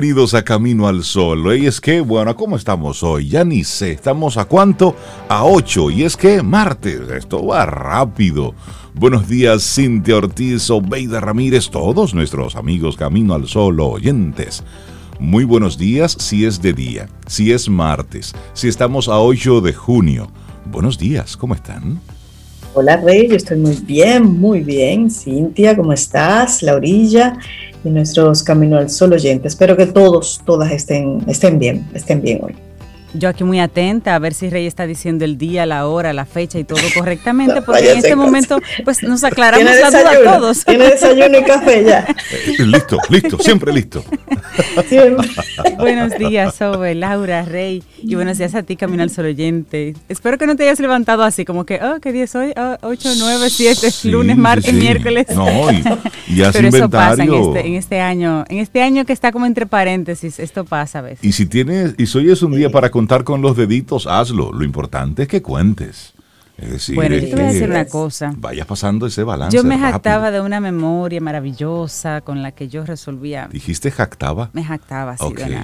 Bienvenidos a Camino al Sol. Y es que, bueno, ¿cómo estamos hoy? Ya ni sé. ¿Estamos a cuánto? A 8. Y es que martes. Esto va rápido. Buenos días, Cintia Ortiz, Obeida Ramírez, todos nuestros amigos Camino al Sol oyentes. Muy buenos días si es de día, si es martes, si estamos a 8 de junio. Buenos días, ¿cómo están? Hola Rey, yo estoy muy bien, muy bien. Cintia, ¿cómo estás? Laurilla y nuestros Camino al Sol oyentes. Espero que todos, todas estén, estén bien, estén bien hoy. Yo aquí muy atenta a ver si Rey está diciendo el día, la hora, la fecha y todo correctamente, porque en este momento pues nos aclaramos la duda a todos. Tiene desayuno y café ya. Eh, listo, listo, siempre listo. buenos días, Sobe, Laura, Rey, y buenos días a ti, Camino al Sol oyente. Espero que no te hayas levantado así, como que, oh, ¿qué día es hoy? Oh, 8, 9, 7, lunes, martes, miércoles. No, y, y Pero eso pasa en este, en este, año, en este año que está como entre paréntesis, esto pasa a veces. Y si tienes, y si hoy es un día para contar con los deditos, hazlo. Lo importante es que cuentes. Es decir, bueno, yo te voy a decir una cosa. Vayas pasando ese balance. Yo me jactaba de una memoria maravillosa con la que yo resolvía. ¿Dijiste jactaba? Me jactaba, sí. Okay.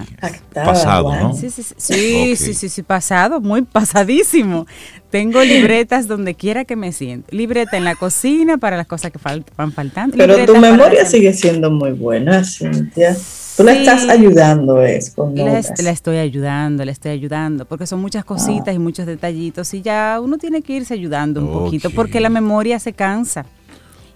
pasado, ¿no? Sí, sí, sí, sí, sí, sí, pasado, muy pasadísimo. Tengo libretas donde quiera que me siento. Libreta en la cocina para las cosas que van faltando. Pero tu memoria sigue siendo muy buena, Cintia. Tú la estás ayudando, es con la, la, estoy ayudando, la estoy ayudando, porque son muchas cositas y muchos detallitos y ya uno tiene que irse ayudando un poquito, porque la memoria se cansa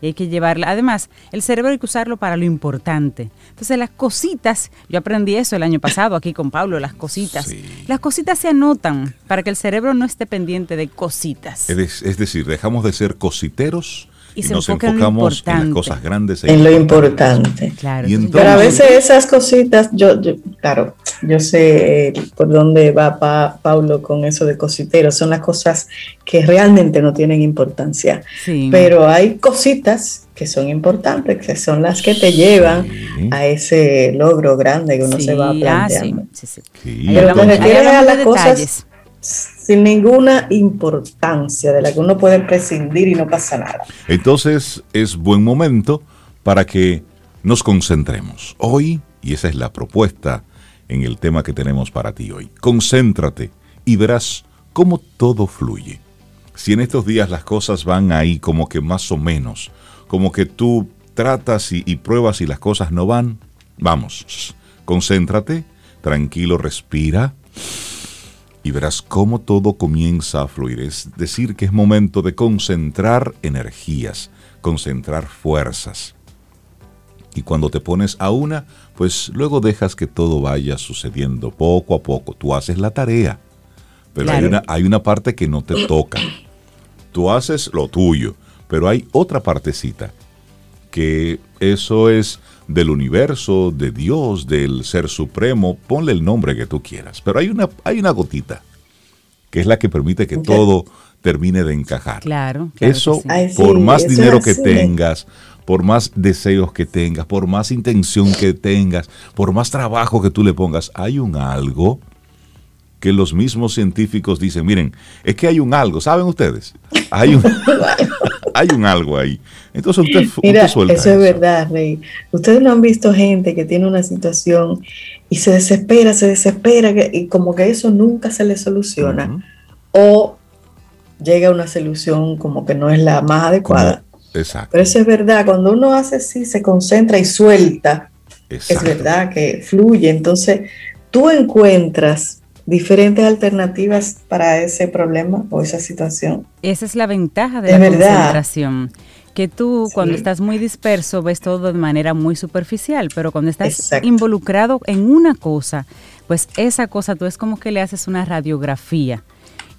y hay que llevarla. Además, el cerebro hay que usarlo para lo importante. Entonces, las cositas, yo aprendí eso el año pasado aquí con Pablo, las cositas. Las cositas se anotan para que el cerebro no esté pendiente de cositas. Es, es decir, dejamos de ser cositeros y, nos enfocamos en, las cosas grandes. E en lo importante. Claro. Pero a veces esas cositas, yo, claro, yo sé por dónde va pa, Paulo con eso de cositeros, son las cosas que realmente no tienen importancia. Pero hay cositas que son importantes, que son las que te llevan a ese logro grande que uno se va ah, planteando. Ah, sí, sí, sí. Pero cuando a las cosas sin ninguna importancia de la que uno puede prescindir y no pasa nada. Entonces es buen momento para que nos concentremos. Hoy, y esa es la propuesta en el tema que tenemos para ti hoy, concéntrate y verás cómo todo fluye. Si en estos días las cosas van ahí como que más o menos, como que tú tratas y, pruebas y las cosas no van, vamos, concéntrate, tranquilo, respira y verás cómo todo comienza a fluir. Es decir, que es momento de concentrar energías, concentrar fuerzas. Y cuando te pones a una, pues luego dejas que todo vaya sucediendo poco a poco. Tú haces la tarea, pero hay, una, hay una parte que no te toca. Tú haces lo tuyo, pero hay otra partecita que eso es del universo, de Dios, del Ser Supremo, ponle el nombre que tú quieras. Pero hay una, hay una gotita, que es la que permite que todo termine de encajar. Claro. eso, por más dinero que tengas, por más deseos que tengas, por más intención que tengas, por más trabajo que tú le pongas, hay un algo que los mismos científicos dicen, miren, es que hay un algo, ¿saben ustedes? Hay un, hay un algo ahí. Entonces usted, Mira, eso es verdad, Rey. Ustedes no han visto gente que tiene una situación y se desespera, se desespera y como que eso nunca se le soluciona. O llega a una solución como que no es la más adecuada. exacto. Pero eso es verdad, cuando uno hace así, se concentra y suelta, es verdad que fluye. Entonces tú encuentras diferentes alternativas para ese problema o esa situación. Esa es la ventaja de, la concentración. Que tú cuando estás muy disperso ves todo de manera muy superficial, pero cuando estás involucrado en una cosa, pues esa cosa tú es como que le haces una radiografía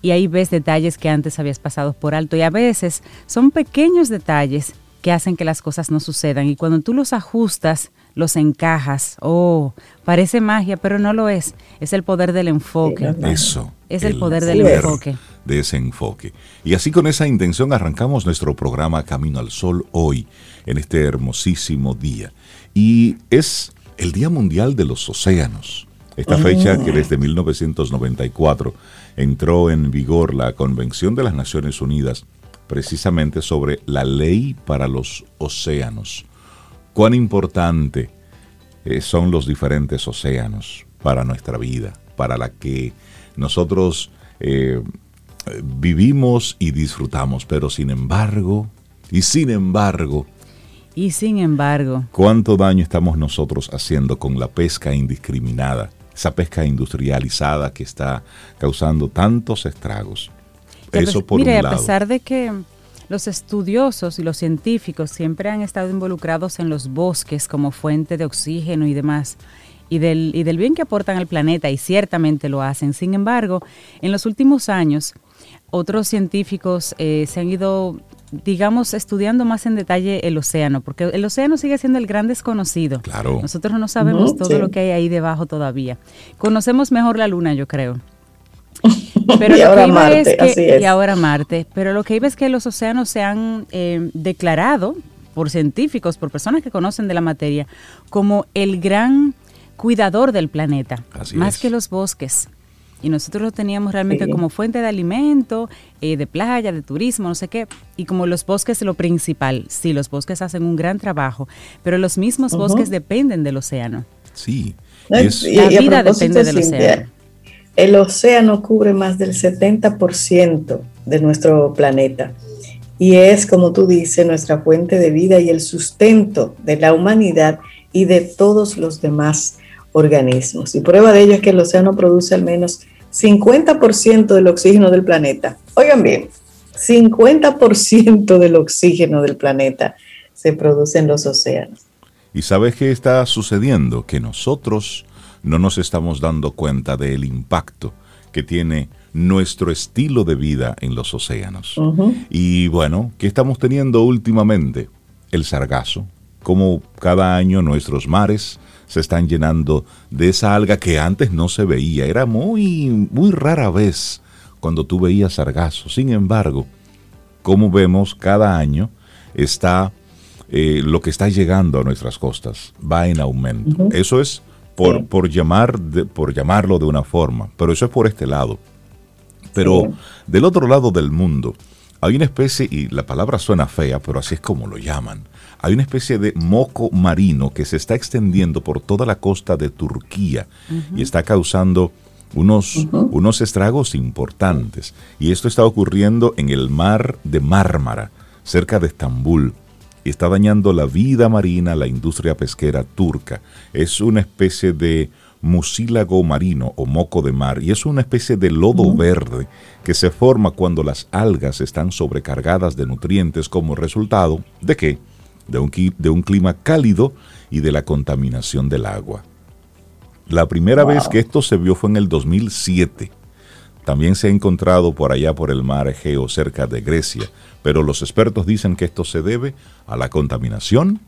y ahí ves detalles que antes habías pasado por alto y a veces son pequeños detalles que hacen que las cosas no sucedan y cuando tú los ajustas los encajas. Oh, parece magia, pero no lo es. Es el poder del enfoque. Eso. Es el, poder del enfoque. De ese enfoque. Y así con esa intención arrancamos nuestro programa Camino al Sol hoy, en este hermosísimo día. Y es el Día Mundial de los Océanos. Esta fecha que desde 1994 entró en vigor la Convención de las Naciones Unidas precisamente sobre la ley para los océanos cuán importante eh, son los diferentes océanos para nuestra vida, para la que nosotros eh, vivimos y disfrutamos, pero sin embargo, y sin embargo, y sin embargo, ¿cuánto daño estamos nosotros haciendo con la pesca indiscriminada? Esa pesca industrializada que está causando tantos estragos. Eso por mire, un a pesar de que los estudiosos y los científicos siempre han estado involucrados en los bosques como fuente de oxígeno y demás, y del, y del bien que aportan al planeta, y ciertamente lo hacen. Sin embargo, en los últimos años, otros científicos eh, se han ido digamos, estudiando más en detalle el océano, porque el océano sigue siendo el gran desconocido. Claro. Nosotros no sabemos todo lo que hay ahí debajo todavía. Conocemos mejor la luna, yo creo. Pero y ahora Marte, así es. Y ahora Marte. Pero lo que iba es que los océanos se han eh, declarado por científicos, por personas que conocen de la materia, como el gran cuidador del planeta, más que los bosques y nosotros lo teníamos realmente como fuente de alimento, eh, de playa, de turismo, no sé qué, y como los bosques lo principal, sí, los bosques hacen un gran trabajo, pero los mismos bosques dependen del océano. Sí. la vida depende del océano. El océano cubre más del 70% de nuestro planeta y es, como tú dices, nuestra fuente de vida y el sustento de la humanidad y de todos los demás organismos. Y prueba de ello es que el océano produce al menos 50% del oxígeno del planeta. Oigan bien, 50% del oxígeno del planeta se produce en los océanos. ¿Y sabes qué está sucediendo? Que nosotros no nos estamos dando cuenta del impacto que tiene nuestro estilo de vida en los océanos. Y bueno, ¿qué estamos teniendo últimamente? El sargazo, como cada año nuestros mares se están llenando de esa alga que antes no se veía. Era muy, muy rara vez cuando tú veías sargazo. Sin embargo, como vemos cada año, está eh, lo que está llegando a nuestras costas va en aumento. Eso es por, por, llamar por llamarlo de una forma, pero eso es por este lado. Pero del otro lado del mundo hay una especie, y la palabra suena fea, pero así es como lo llaman, hay una especie de moco marino que se está extendiendo por toda la costa de Turquía y está causando unos, unos estragos importantes. Y esto está ocurriendo en el mar de Mármara, cerca de Estambul. Y está dañando la vida marina, la industria pesquera turca. Es una especie de mucílago marino o moco de mar y es una especie de lodo verde que se forma cuando las algas están sobrecargadas de nutrientes como resultado de qué? de un, de un clima cálido y de la contaminación del agua. La primera vez que esto se vio fue en el 2007. También se ha encontrado por allá por el mar Egeo, cerca de Grecia, pero los expertos dicen que esto se debe a la contaminación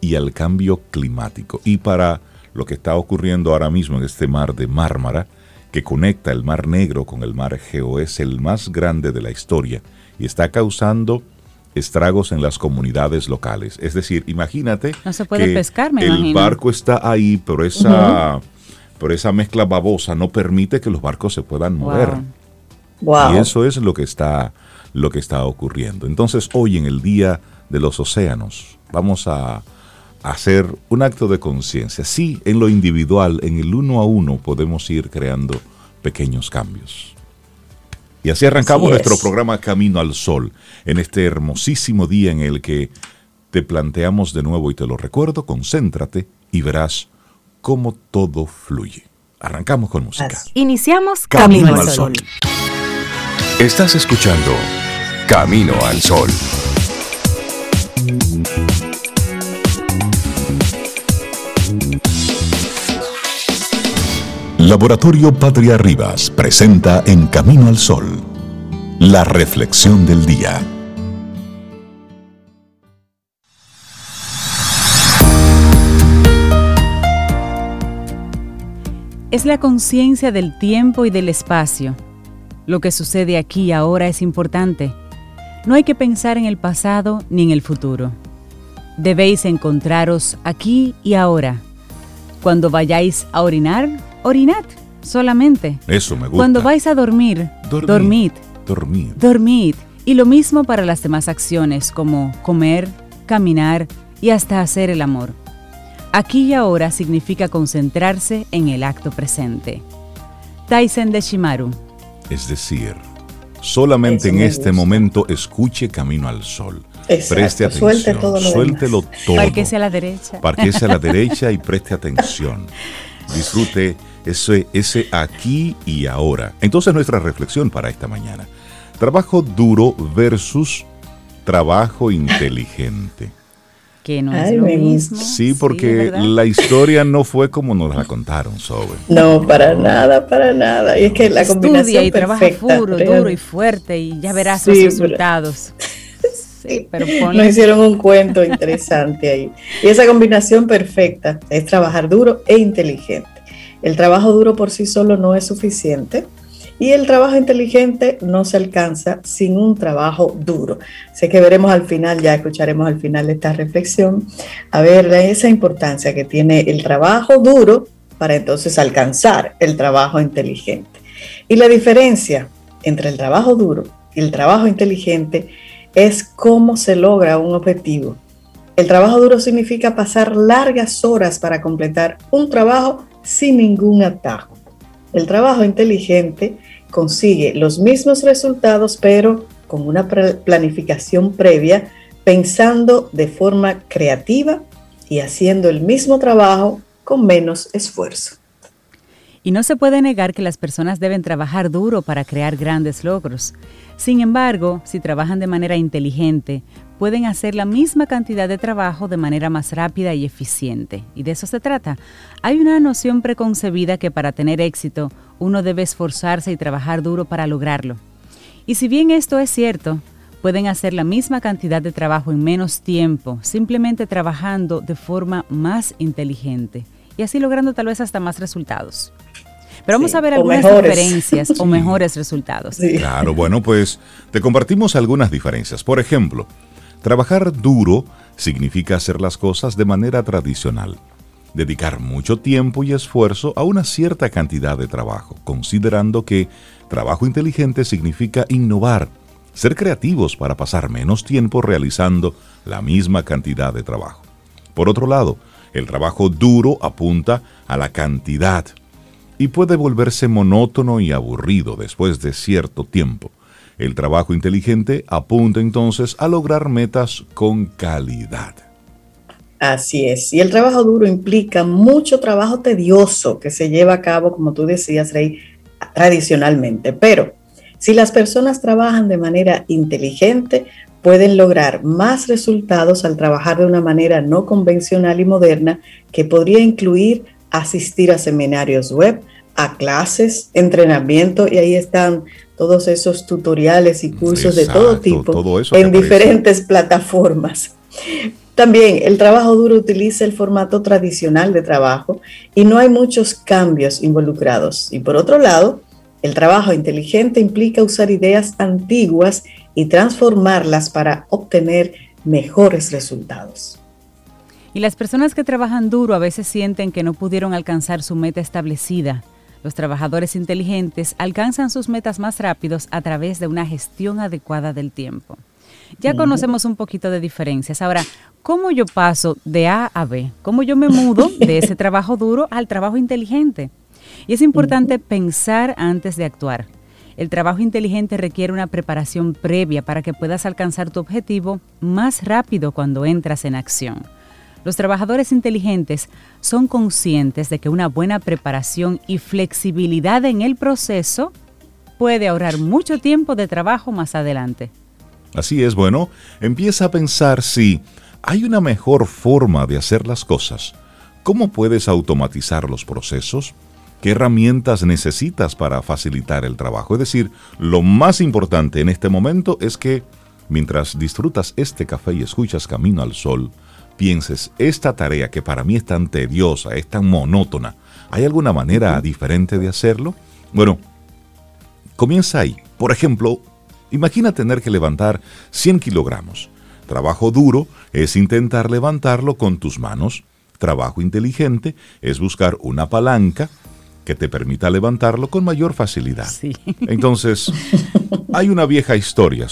y al cambio climático. Y para lo que está ocurriendo ahora mismo en este mar de Mármara, que conecta el mar Negro con el mar Egeo, es el más grande de la historia y está causando estragos en las comunidades locales. Es decir, imagínate no se puede que pescar, el barco está ahí, pero esa, esa mezcla babosa no permite que los barcos se puedan mover. Y eso es lo que está lo que está ocurriendo. Entonces, hoy en el Día de los Océanos, vamos a hacer un acto de conciencia. Sí, en lo individual, en el uno a uno, podemos ir creando pequeños cambios. Y así arrancamos nuestro programa Camino al Sol, en este hermosísimo día en el que te planteamos de nuevo y te lo recuerdo, concéntrate y verás cómo todo fluye. Arrancamos con música. Iniciamos Camino, al Sol. Estás escuchando Camino al Sol. Laboratorio Patria Rivas presenta En Camino al Sol, la reflexión del día. Es la conciencia del tiempo y del espacio. Lo que sucede aquí y ahora es importante. No hay que pensar en el pasado ni en el futuro. Debéis encontraros aquí y ahora. Cuando vayáis a orinar, Orinad solamente. Eso me gusta. Cuando vais a dormir, dormid. Dormid. Dormid. Y lo mismo para las demás acciones como comer, caminar y hasta hacer el amor. Aquí y ahora significa concentrarse en el acto presente. Tyson de Shimaru. Es decir, solamente en este momento escuche Camino al Sol. Preste atención, suelte todo suéltelo todo. Parquese a la derecha. Parquese a la derecha y preste atención. Disfrute ese, ese aquí y ahora. Entonces nuestra reflexión para esta mañana. Trabajo duro versus trabajo inteligente que no es lo mismo. Sí, porque la historia no fue como nos la contaron, Sobe. No, para nada, para nada. Y es que la combinación y trabaja duro, duro y fuerte y ya verás los resultados. Sí, pero nos hicieron un cuento interesante ahí. Y esa combinación perfecta es trabajar duro e inteligente. El trabajo duro por sí solo no es suficiente y el trabajo inteligente no se alcanza sin un trabajo duro. Sé que veremos al final, ya escucharemos al final de esta reflexión, a ver esa importancia que tiene el trabajo duro para entonces alcanzar el trabajo inteligente. Y la diferencia entre el trabajo duro y el trabajo inteligente es cómo se logra un objetivo. El trabajo duro significa pasar largas horas para completar un trabajo sin ningún atajo. El trabajo inteligente consigue los mismos resultados, pero con una planificación previa, pensando de forma creativa y haciendo el mismo trabajo con menos esfuerzo. Y no se puede negar que las personas deben trabajar duro para crear grandes logros. Sin embargo, si trabajan de manera inteligente, pueden hacer la misma cantidad de trabajo de manera más rápida y eficiente. Y de eso se trata. Hay una noción preconcebida que para tener éxito uno debe esforzarse y trabajar duro para lograrlo. Y si bien esto es cierto, pueden hacer la misma cantidad de trabajo en menos tiempo, simplemente trabajando de forma más inteligente y así logrando tal vez hasta más resultados. Pero vamos a ver algunas diferencias o mejores resultados. Claro, bueno, pues te compartimos algunas diferencias. Por ejemplo, trabajar duro significa hacer las cosas de manera tradicional dedicar mucho tiempo y esfuerzo a una cierta cantidad de trabajo, considerando que trabajo inteligente significa innovar, ser creativos para pasar menos tiempo realizando la misma cantidad de trabajo. Por otro lado, el trabajo duro apunta a la cantidad y puede volverse monótono y aburrido después de cierto tiempo. El trabajo inteligente apunta entonces a lograr metas con calidad. Así es. Y el trabajo duro implica mucho trabajo tedioso que se lleva a cabo, como tú decías, Rey, tradicionalmente. Pero si las personas trabajan de manera inteligente, pueden lograr más resultados al trabajar de una manera no convencional y moderna que podría incluir asistir a seminarios web, a clases, entrenamiento y ahí están todos esos tutoriales y cursos de todo tipo en diferentes plataformas. También el trabajo duro utiliza el formato tradicional de trabajo y no hay muchos cambios involucrados. Y por otro lado, el trabajo inteligente implica usar ideas antiguas y transformarlas para obtener mejores resultados. Y las personas que trabajan duro a veces sienten que no pudieron alcanzar su meta establecida. Los trabajadores inteligentes alcanzan sus metas más rápidos a través de una gestión adecuada del tiempo. Ya conocemos un poquito de diferencias. Ahora, ¿cómo yo paso de A a B? ¿Cómo yo me mudo de ese trabajo duro al trabajo inteligente? Y es importante pensar antes de actuar. El trabajo inteligente requiere una preparación previa para que puedas alcanzar tu objetivo más rápido cuando entras en acción. Los trabajadores inteligentes son conscientes de que una buena preparación y flexibilidad en el proceso puede ahorrar mucho tiempo de trabajo más adelante. Así es, bueno, empieza a pensar si hay una mejor forma de hacer las cosas. ¿Cómo puedes automatizar los procesos? ¿Qué herramientas necesitas para facilitar el trabajo? Es decir, lo más importante en este momento es que mientras disfrutas este café y escuchas Camino al Sol, pienses, esta tarea que para mí es tan tediosa, es tan monótona, ¿hay alguna manera diferente de hacerlo? Bueno, comienza ahí. Por ejemplo, Imagina tener que levantar 100 kilogramos. Trabajo duro es intentar levantarlo con tus manos. Trabajo inteligente es buscar una palanca que te permita levantarlo con mayor facilidad. Entonces, hay una vieja historia,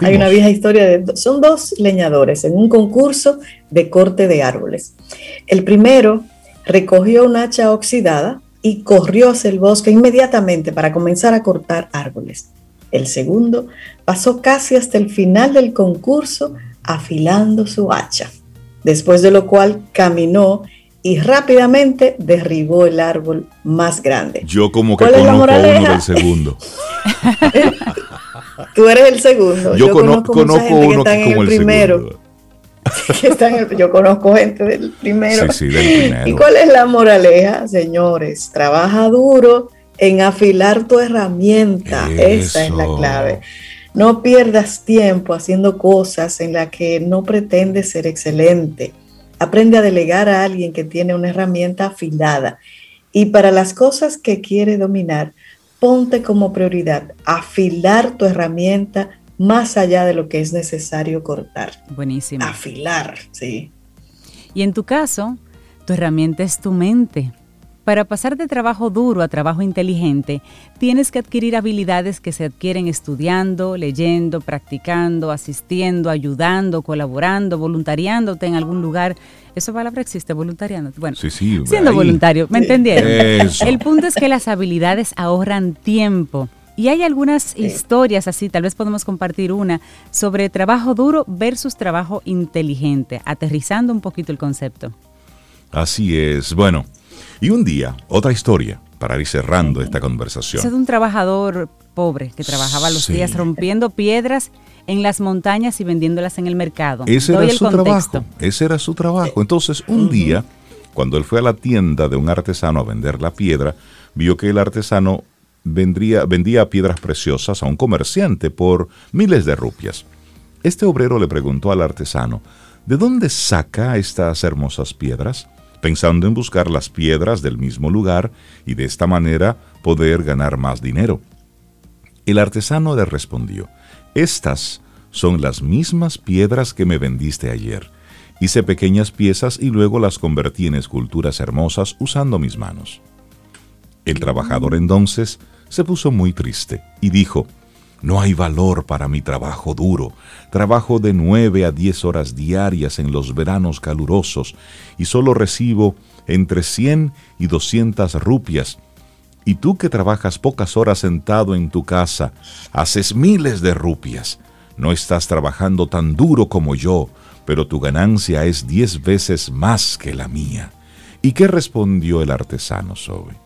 Hay una vieja historia de... Son dos leñadores en un concurso de corte de árboles. El primero recogió un hacha oxidada y corrió hacia el bosque inmediatamente para comenzar a cortar árboles. El segundo pasó casi hasta el final del concurso afilando su hacha, después de lo cual caminó y rápidamente derribó el árbol más grande. Yo como que conozco uno del segundo. Tú eres el segundo. Yo, conozco, uno que está en el, primero. yo conozco gente del primero. Sí, sí, del primero. ¿Y cuál es la moraleja, señores? Trabaja duro en afilar tu herramienta. Esa es la clave. No pierdas tiempo haciendo cosas en las que no pretendes ser excelente. Aprende a delegar a alguien que tiene una herramienta afilada. Y para las cosas que quiere dominar, ponte como prioridad afilar tu herramienta más allá de lo que es necesario cortar. Buenísimo. Afilar, sí. Y en tu caso, tu herramienta es tu mente. Para pasar de trabajo duro a trabajo inteligente, tienes que adquirir habilidades que se adquieren estudiando, leyendo, practicando, asistiendo, ayudando, colaborando, voluntariándote en algún lugar. ¿Esa palabra existe, voluntariando? Bueno, siendo voluntario, ¿me entendieron? El punto es que las habilidades ahorran tiempo. Y hay algunas historias así, tal vez podemos compartir una, sobre trabajo duro versus trabajo inteligente, aterrizando un poquito el concepto. Así es. Bueno, y un día, otra historia, para ir cerrando esta conversación. Es de un trabajador pobre que trabajaba los días rompiendo piedras en las montañas y vendiéndolas en el mercado. Ese era su trabajo. Ese era su trabajo. Entonces, un día, cuando él fue a la tienda de un artesano a vender la piedra, vio que el artesano vendría, vendía piedras preciosas a un comerciante por miles de rupias. Este obrero le preguntó al artesano, ¿de dónde saca estas hermosas piedras? Pensando en buscar las piedras del mismo lugar y de esta manera poder ganar más dinero. El artesano le respondió, Estas son las mismas piedras que me vendiste ayer. Hice pequeñas piezas y luego las convertí en esculturas hermosas usando mis manos. El trabajador entonces se puso muy triste y dijo, no hay valor para mi trabajo duro. Trabajo de nueve a diez horas diarias en los veranos calurosos y solo recibo entre cien y doscientas rupias. Y tú que trabajas pocas horas sentado en tu casa, haces miles de rupias. No estás trabajando tan duro como yo, pero tu ganancia es diez veces más que la mía. ¿Y qué respondió el artesano Sobe?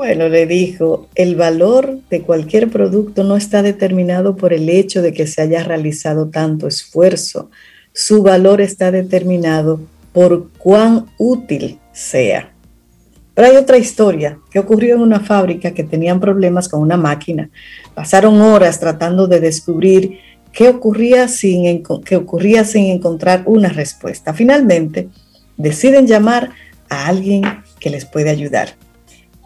Bueno, le dijo, el valor de cualquier producto no está determinado por el hecho de que se haya realizado tanto esfuerzo. Su valor está determinado por cuán útil sea. Pero hay otra historia que ocurrió en una fábrica que tenían problemas con una máquina. Pasaron horas tratando de descubrir qué ocurría sin, qué ocurría sin encontrar una respuesta. Finalmente, deciden llamar a alguien que les puede ayudar.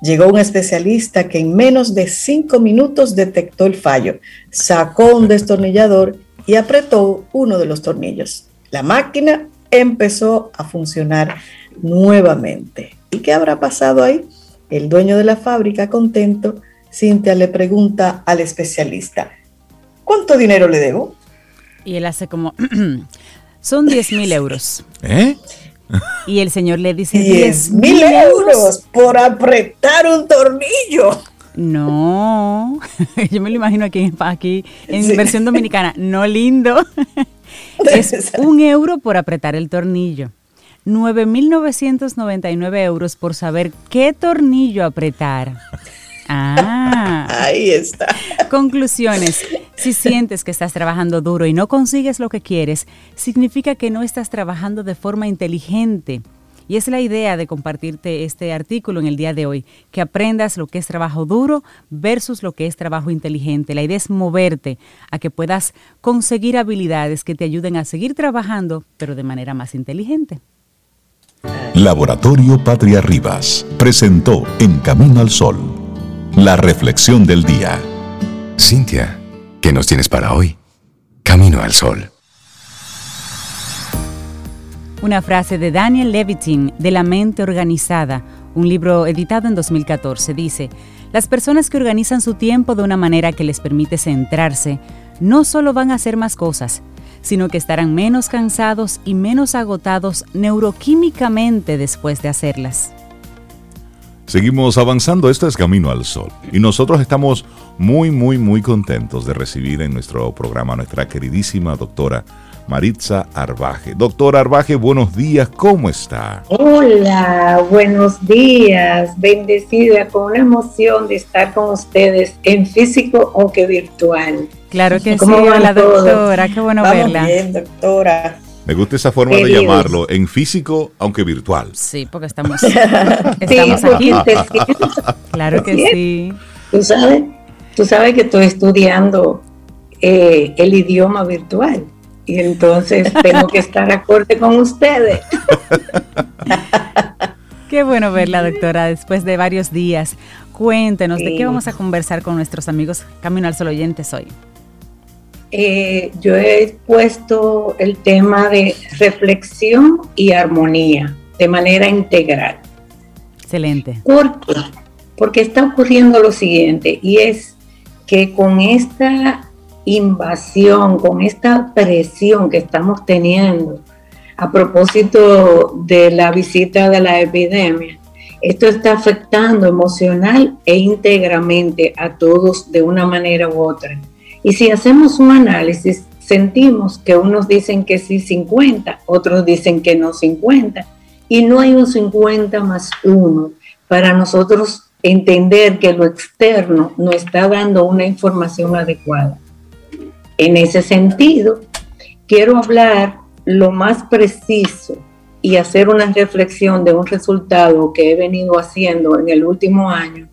Llegó un especialista que en menos de cinco minutos detectó el fallo, sacó un destornillador y apretó uno de los tornillos. La máquina empezó a funcionar nuevamente. ¿Y qué habrá pasado ahí? El dueño de la fábrica, contento, Cintia le pregunta al especialista, ¿cuánto dinero le debo? Y él hace como, son 10 mil euros. ¿Eh? Y el señor le dice 10 mil euros por apretar un tornillo. No, yo me lo imagino aquí, aquí en versión dominicana, no lindo. es un euro por apretar el tornillo. 9.999 euros por saber qué tornillo apretar. Ah. Ahí está. Conclusiones. Si sientes que estás trabajando duro y no consigues lo que quieres, significa que no estás trabajando de forma inteligente. Y es la idea de compartirte este artículo en el día de hoy, que aprendas lo que es trabajo duro versus lo que es trabajo inteligente. La idea es moverte a que puedas conseguir habilidades que te ayuden a seguir trabajando, pero de manera más inteligente. Laboratorio Patria Rivas presentó En Camino al Sol, la reflexión del día. Cintia. ¿Qué nos tienes para hoy? Camino al Sol. Una frase de Daniel Levitin de La mente organizada, un libro editado en 2014, dice, las personas que organizan su tiempo de una manera que les permite centrarse, no solo van a hacer más cosas, sino que estarán menos cansados y menos agotados neuroquímicamente después de hacerlas. Seguimos avanzando, esto es Camino al Sol. Y nosotros estamos muy, muy, muy contentos de recibir en nuestro programa a nuestra queridísima doctora Maritza Arbaje. Doctora Arbaje, buenos días, ¿cómo está? Hola, buenos días, bendecida con una emoción de estar con ustedes en físico aunque virtual. Claro que sí, hola doctora, qué bueno verla. Bien, doctora. Me gusta esa forma de llamarlo, en físico, aunque virtual. Sí, porque estamos, estamos aquí. claro que sí. Tú sabes, tú sabes que estoy estudiando eh, el idioma virtual y entonces tengo que estar acorde con ustedes. Qué bueno verla, doctora, después de varios días. Cuéntenos, ¿de qué vamos a conversar con nuestros amigos Camino al Sol oyentes hoy? Eh, yo he puesto el tema de reflexión y armonía de manera integral. Excelente. ¿Por qué? Porque está ocurriendo lo siguiente y es que con esta invasión, con esta presión que estamos teniendo a propósito de la visita de la epidemia, esto está afectando emocional e íntegramente a todos de una manera u otra. Y si hacemos un análisis, sentimos que unos dicen que sí 50, otros dicen que no 50, y no hay un 50 más uno para nosotros entender que lo externo no está dando una información adecuada. En ese sentido, quiero hablar lo más preciso y hacer una reflexión de un resultado que he venido haciendo en el último año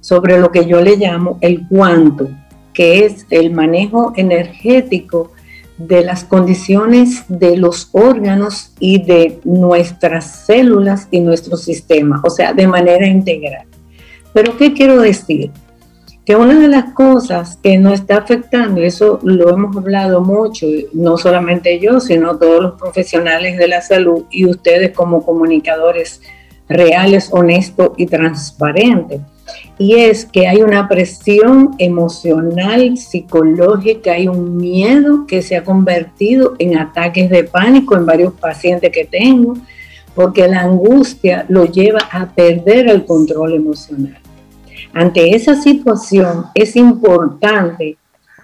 sobre lo que yo le llamo el cuánto que es el manejo energético de las condiciones de los órganos y de nuestras células y nuestro sistema, o sea, de manera integral. Pero ¿qué quiero decir? Que una de las cosas que nos está afectando, y eso lo hemos hablado mucho, no solamente yo, sino todos los profesionales de la salud y ustedes como comunicadores reales, honestos y transparentes, y es que hay una presión emocional, psicológica, hay un miedo que se ha convertido en ataques de pánico en varios pacientes que tengo, porque la angustia lo lleva a perder el control emocional. Ante esa situación es importante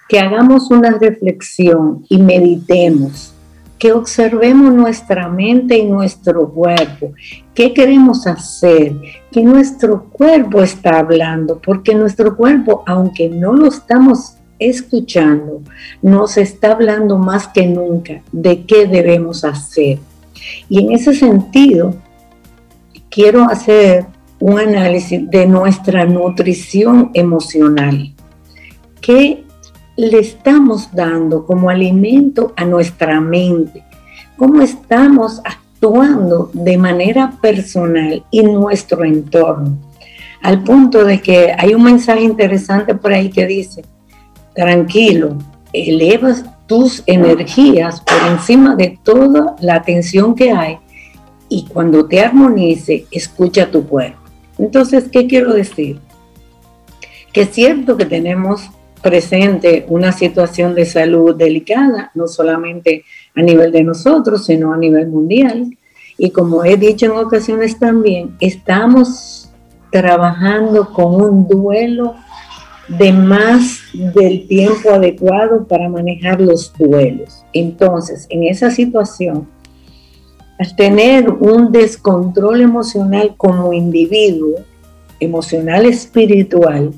que hagamos una reflexión y meditemos que observemos nuestra mente y nuestro cuerpo. ¿Qué queremos hacer? Que nuestro cuerpo está hablando, porque nuestro cuerpo, aunque no lo estamos escuchando, nos está hablando más que nunca de qué debemos hacer. Y en ese sentido, quiero hacer un análisis de nuestra nutrición emocional. ¿Qué le estamos dando como alimento a nuestra mente, cómo estamos actuando de manera personal y nuestro entorno. Al punto de que hay un mensaje interesante por ahí que dice, tranquilo, elevas tus energías por encima de toda la atención que hay y cuando te armonice, escucha tu cuerpo. Entonces, ¿qué quiero decir? Que es cierto que tenemos presente una situación de salud delicada, no solamente a nivel de nosotros, sino a nivel mundial. Y como he dicho en ocasiones también, estamos trabajando con un duelo de más del tiempo adecuado para manejar los duelos. Entonces, en esa situación, al tener un descontrol emocional como individuo, emocional espiritual,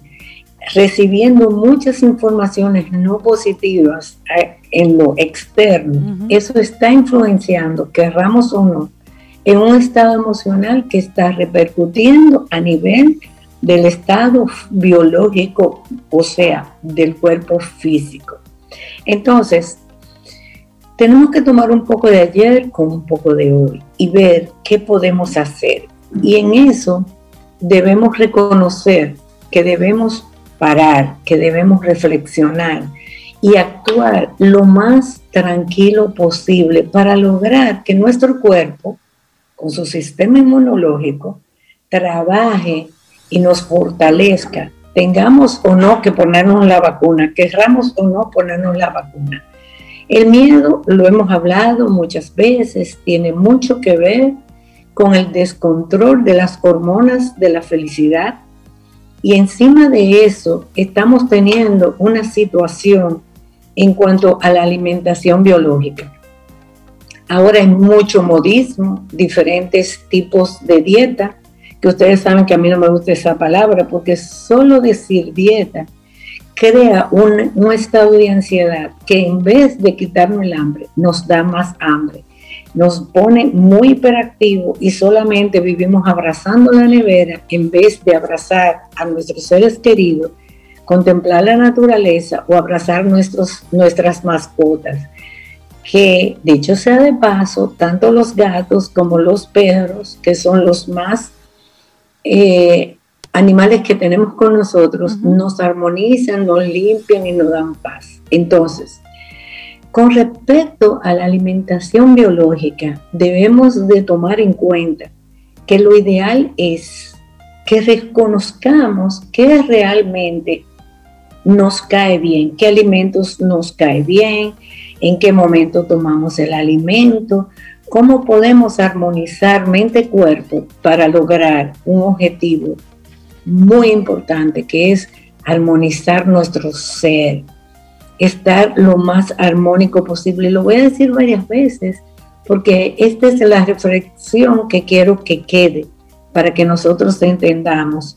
recibiendo muchas informaciones no positivas eh, en lo externo, eso está influenciando, querramos o no, en un estado emocional que está repercutiendo a nivel del estado biológico, o sea, del cuerpo físico. Entonces, tenemos que tomar un poco de ayer con un poco de hoy y ver qué podemos hacer. Y en eso debemos reconocer que debemos parar, que debemos reflexionar y actuar lo más tranquilo posible para lograr que nuestro cuerpo, con su sistema inmunológico, trabaje y nos fortalezca tengamos o no que ponernos la vacuna, querramos o no ponernos la vacuna. El miedo, lo hemos hablado muchas veces, tiene mucho que ver con el descontrol de las hormonas de la felicidad y encima de eso estamos teniendo una situación en cuanto a la alimentación biológica. Ahora hay mucho modismo, diferentes tipos de dieta, que ustedes saben que a mí no me gusta esa palabra, porque solo decir dieta crea un, un estado de ansiedad que en vez de quitarnos el hambre, nos da más hambre. Nos pone muy hiperactivo y solamente vivimos abrazando la nevera en vez de abrazar a nuestros seres queridos, contemplar la naturaleza o abrazar nuestros, nuestras mascotas. Que dicho sea de paso, tanto los gatos como los perros, que son los más eh, animales que tenemos con nosotros, nos armonizan, nos limpian y nos dan paz. Entonces, con respecto a la alimentación biológica, debemos de tomar en cuenta que lo ideal es que reconozcamos qué realmente nos cae bien, qué alimentos nos cae bien, en qué momento tomamos el alimento, cómo podemos armonizar mente-cuerpo para lograr un objetivo muy importante que es armonizar nuestro ser, estar lo más armónico posible. Lo voy a decir varias veces porque esta es la reflexión que quiero que quede para que nosotros entendamos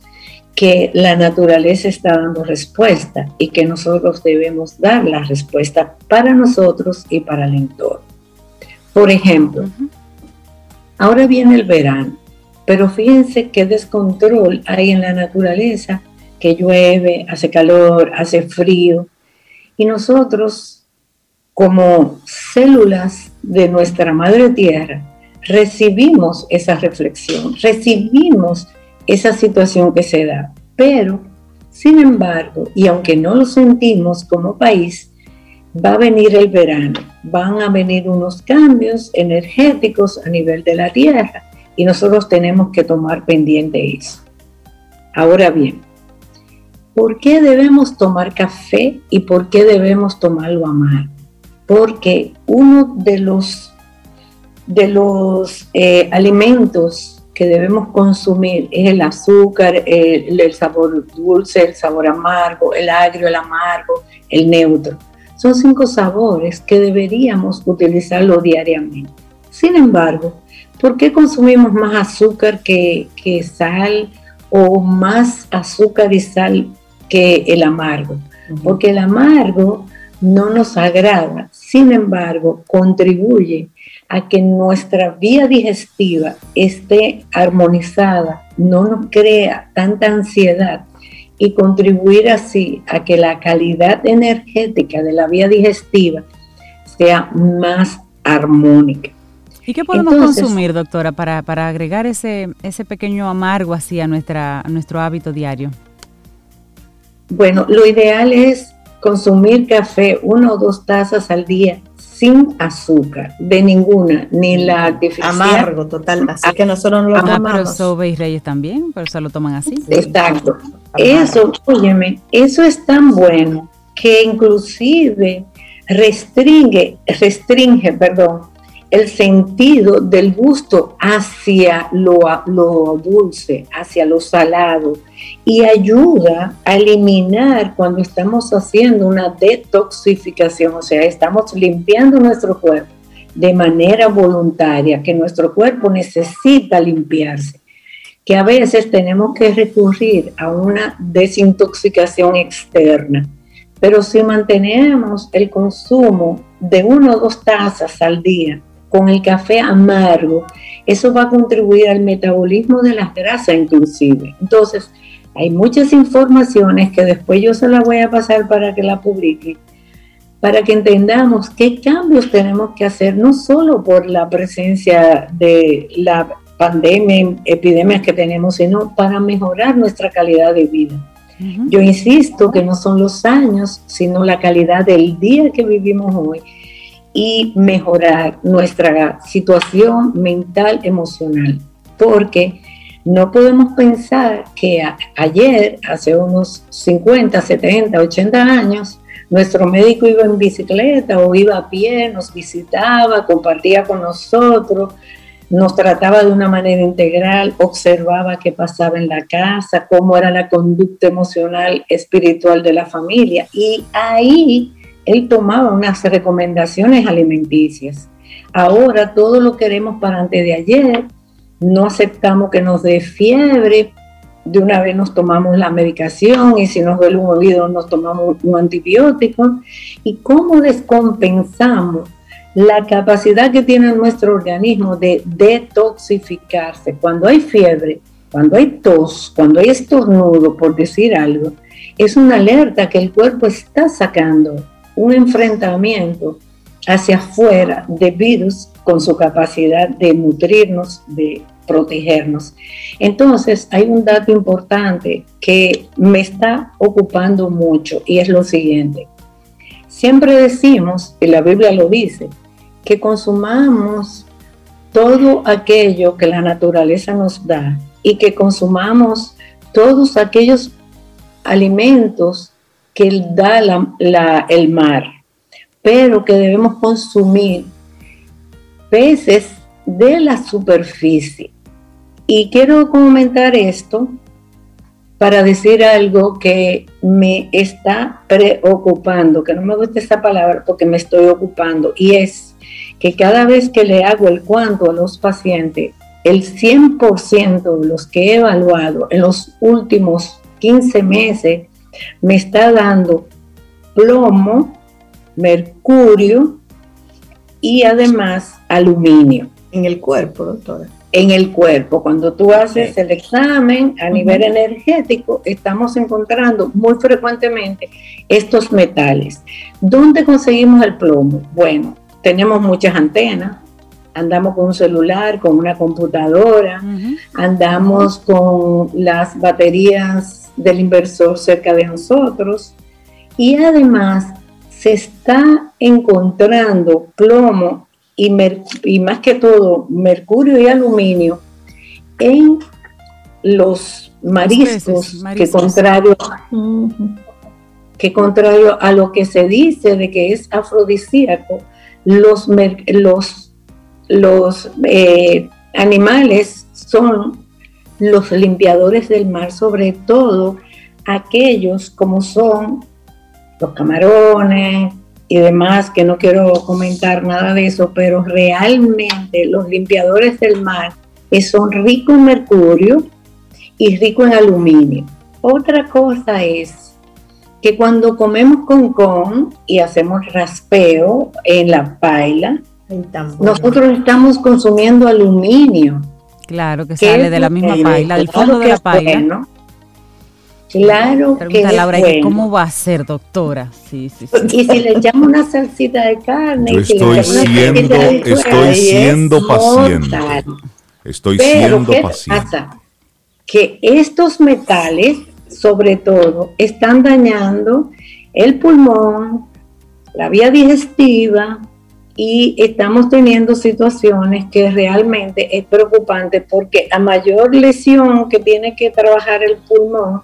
que la naturaleza está dando respuesta y que nosotros debemos dar la respuesta para nosotros y para el entorno. Por ejemplo, ahora viene el verano, pero fíjense qué descontrol hay en la naturaleza, que llueve, hace calor, hace frío, y nosotros como células de nuestra madre tierra recibimos esa reflexión, recibimos esa situación que se da. Pero, sin embargo, y aunque no lo sentimos como país, va a venir el verano, van a venir unos cambios energéticos a nivel de la Tierra y nosotros tenemos que tomar pendiente eso. Ahora bien, ¿por qué debemos tomar café y por qué debemos tomarlo amargo? Porque uno de los, de los eh, alimentos que debemos consumir es el azúcar, el, sabor dulce, el sabor amargo, el agrio, el amargo, el neutro. Son cinco sabores que deberíamos utilizarlo diariamente. Sin embargo, ¿por qué consumimos más azúcar que, que sal o más azúcar y sal que el amargo? Porque el amargo no nos agrada, sin embargo, contribuye a que nuestra vía digestiva esté armonizada, no nos crea tanta ansiedad y contribuir así a que la calidad energética de la vía digestiva sea más armónica. ¿Y qué podemos consumir, doctora, para, agregar ese, ese pequeño amargo así a, nuestra, a nuestro hábito diario? Bueno, lo ideal es consumir café una o dos tazas al día sin azúcar, de ninguna, ni la artificial. Amargo, total. Así que nosotros no lo tomamos. Pero Sobe y Reyes también, por eso lo toman así. Exacto. Eso, óyeme, eso es tan bueno que inclusive restringe, restringe, perdón, el sentido del gusto hacia lo, dulce, hacia lo salado y ayuda a eliminar cuando estamos haciendo una detoxificación, o sea, estamos limpiando nuestro cuerpo de manera voluntaria, que nuestro cuerpo necesita limpiarse, que a veces tenemos que recurrir a una desintoxicación externa. Pero si mantenemos el consumo de una o dos tazas al día, con el café amargo, eso va a contribuir al metabolismo de las grasas inclusive. Entonces, hay muchas informaciones que después yo se las voy a pasar para que la publique, para que entendamos qué cambios tenemos que hacer, no solo por la presencia de la pandemia, epidemias que tenemos, sino para mejorar nuestra calidad de vida. Yo insisto que no son los años, sino la calidad del día que vivimos hoy y mejorar nuestra situación mental, emocional, porque no podemos pensar que ayer, hace unos 50, 70, 80 años, nuestro médico iba en bicicleta o iba a pie, nos visitaba, compartía con nosotros, nos trataba de una manera integral, observaba qué pasaba en la casa, cómo era la conducta emocional, espiritual de la familia. Y ahí él tomaba unas recomendaciones alimenticias. Ahora todo lo queremos para antes de ayer, no aceptamos que nos dé fiebre, de una vez nos tomamos la medicación y si nos duele un oído nos tomamos un antibiótico. ¿Y cómo descompensamos la capacidad que tiene nuestro organismo de detoxificarse? Cuando hay fiebre, cuando hay tos, cuando hay estornudo, por decir algo, es una alerta que el cuerpo está sacando un enfrentamiento hacia afuera de virus con su capacidad de nutrirnos, de protegernos. Entonces, hay un dato importante que me está ocupando mucho y es lo siguiente. Siempre decimos, y la Biblia lo dice, que consumamos todo aquello que la naturaleza nos da y que consumamos todos aquellos alimentos que da el mar, pero que debemos consumir peces de la superficie. Y quiero comentar esto para decir algo que me está preocupando, que no me gusta esa palabra porque me estoy ocupando, y es que cada vez que le hago el cuanto a los pacientes, el 100% de los que he evaluado en los últimos 15 meses me está dando plomo, mercurio y además aluminio. En el cuerpo, doctora. En el cuerpo. Cuando tú haces el examen a nivel energético, estamos encontrando muy frecuentemente estos metales. ¿Dónde conseguimos el plomo? Bueno, tenemos muchas antenas, andamos con un celular, con una computadora, andamos con las baterías del inversor cerca de nosotros. Y además se está encontrando plomo y, más que todo mercurio y aluminio en los mariscos, que contrario que contrario a lo que se dice de que es afrodisíaco, los, los, los eh, animales son los limpiadores del mar, sobre todo aquellos como son los camarones, y demás, que no quiero comentar nada de eso, pero realmente los limpiadores del mar son ricos en mercurio y ricos en aluminio. Otra cosa es que cuando comemos con con y hacemos raspeo en la paila, nosotros estamos consumiendo aluminio. Claro, que sale de la misma paila, del fondo de la paila. Claro que Laura, ¿cómo va a ser, doctora? Sí, sí, sí. Y si le echamos una salsita de carne, Yo estoy siendo, estoy siendo paciente. Estoy siendo ¿qué paciente. Pasa? Que estos metales, sobre todo, están dañando el pulmón, la vía digestiva, y estamos teniendo situaciones que realmente es preocupante porque a mayor lesión que tiene que trabajar el pulmón,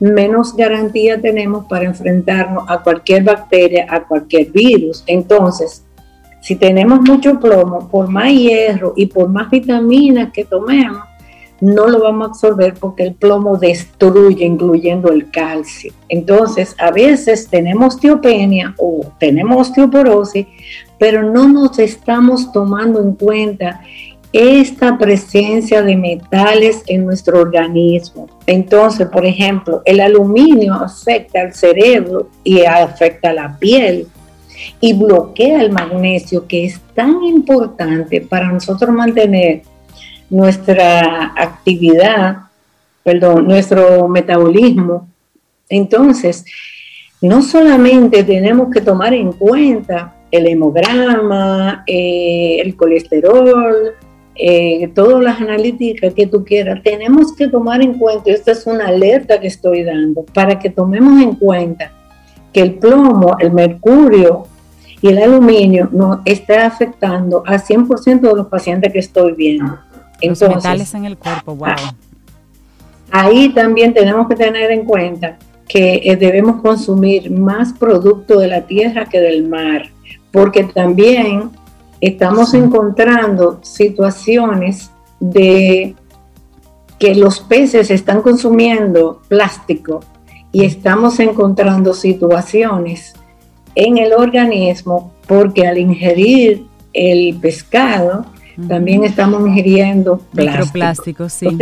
menos garantía tenemos para enfrentarnos a cualquier bacteria, a cualquier virus. Entonces, si tenemos mucho plomo, por más hierro y por más vitaminas que tomemos, no lo vamos a absorber porque el plomo destruye, incluyendo el calcio. Entonces, a veces tenemos osteopenia o tenemos osteoporosis, pero no nos estamos tomando en cuenta esta presencia de metales en nuestro organismo. Entonces, por ejemplo, el aluminio afecta al cerebro y afecta a la piel y bloquea el magnesio, que es tan importante para nosotros mantener nuestra actividad, perdón, nuestro metabolismo. Entonces, no solamente tenemos que tomar en cuenta el hemograma, eh, el colesterol, eh, todas las analíticas que tú quieras, tenemos que tomar en cuenta, esta es una alerta que estoy dando, para que tomemos en cuenta que el plomo, el mercurio y el aluminio no está afectando a 100% de los pacientes que estoy viendo. Entonces, los metales en el cuerpo, wow. ahí también tenemos que tener en cuenta que eh, debemos consumir más producto de la tierra que del mar, porque también estamos encontrando situaciones de que los peces están consumiendo plástico y estamos encontrando situaciones en el organismo porque al ingerir el pescado también estamos ingiriendo plástico. sí.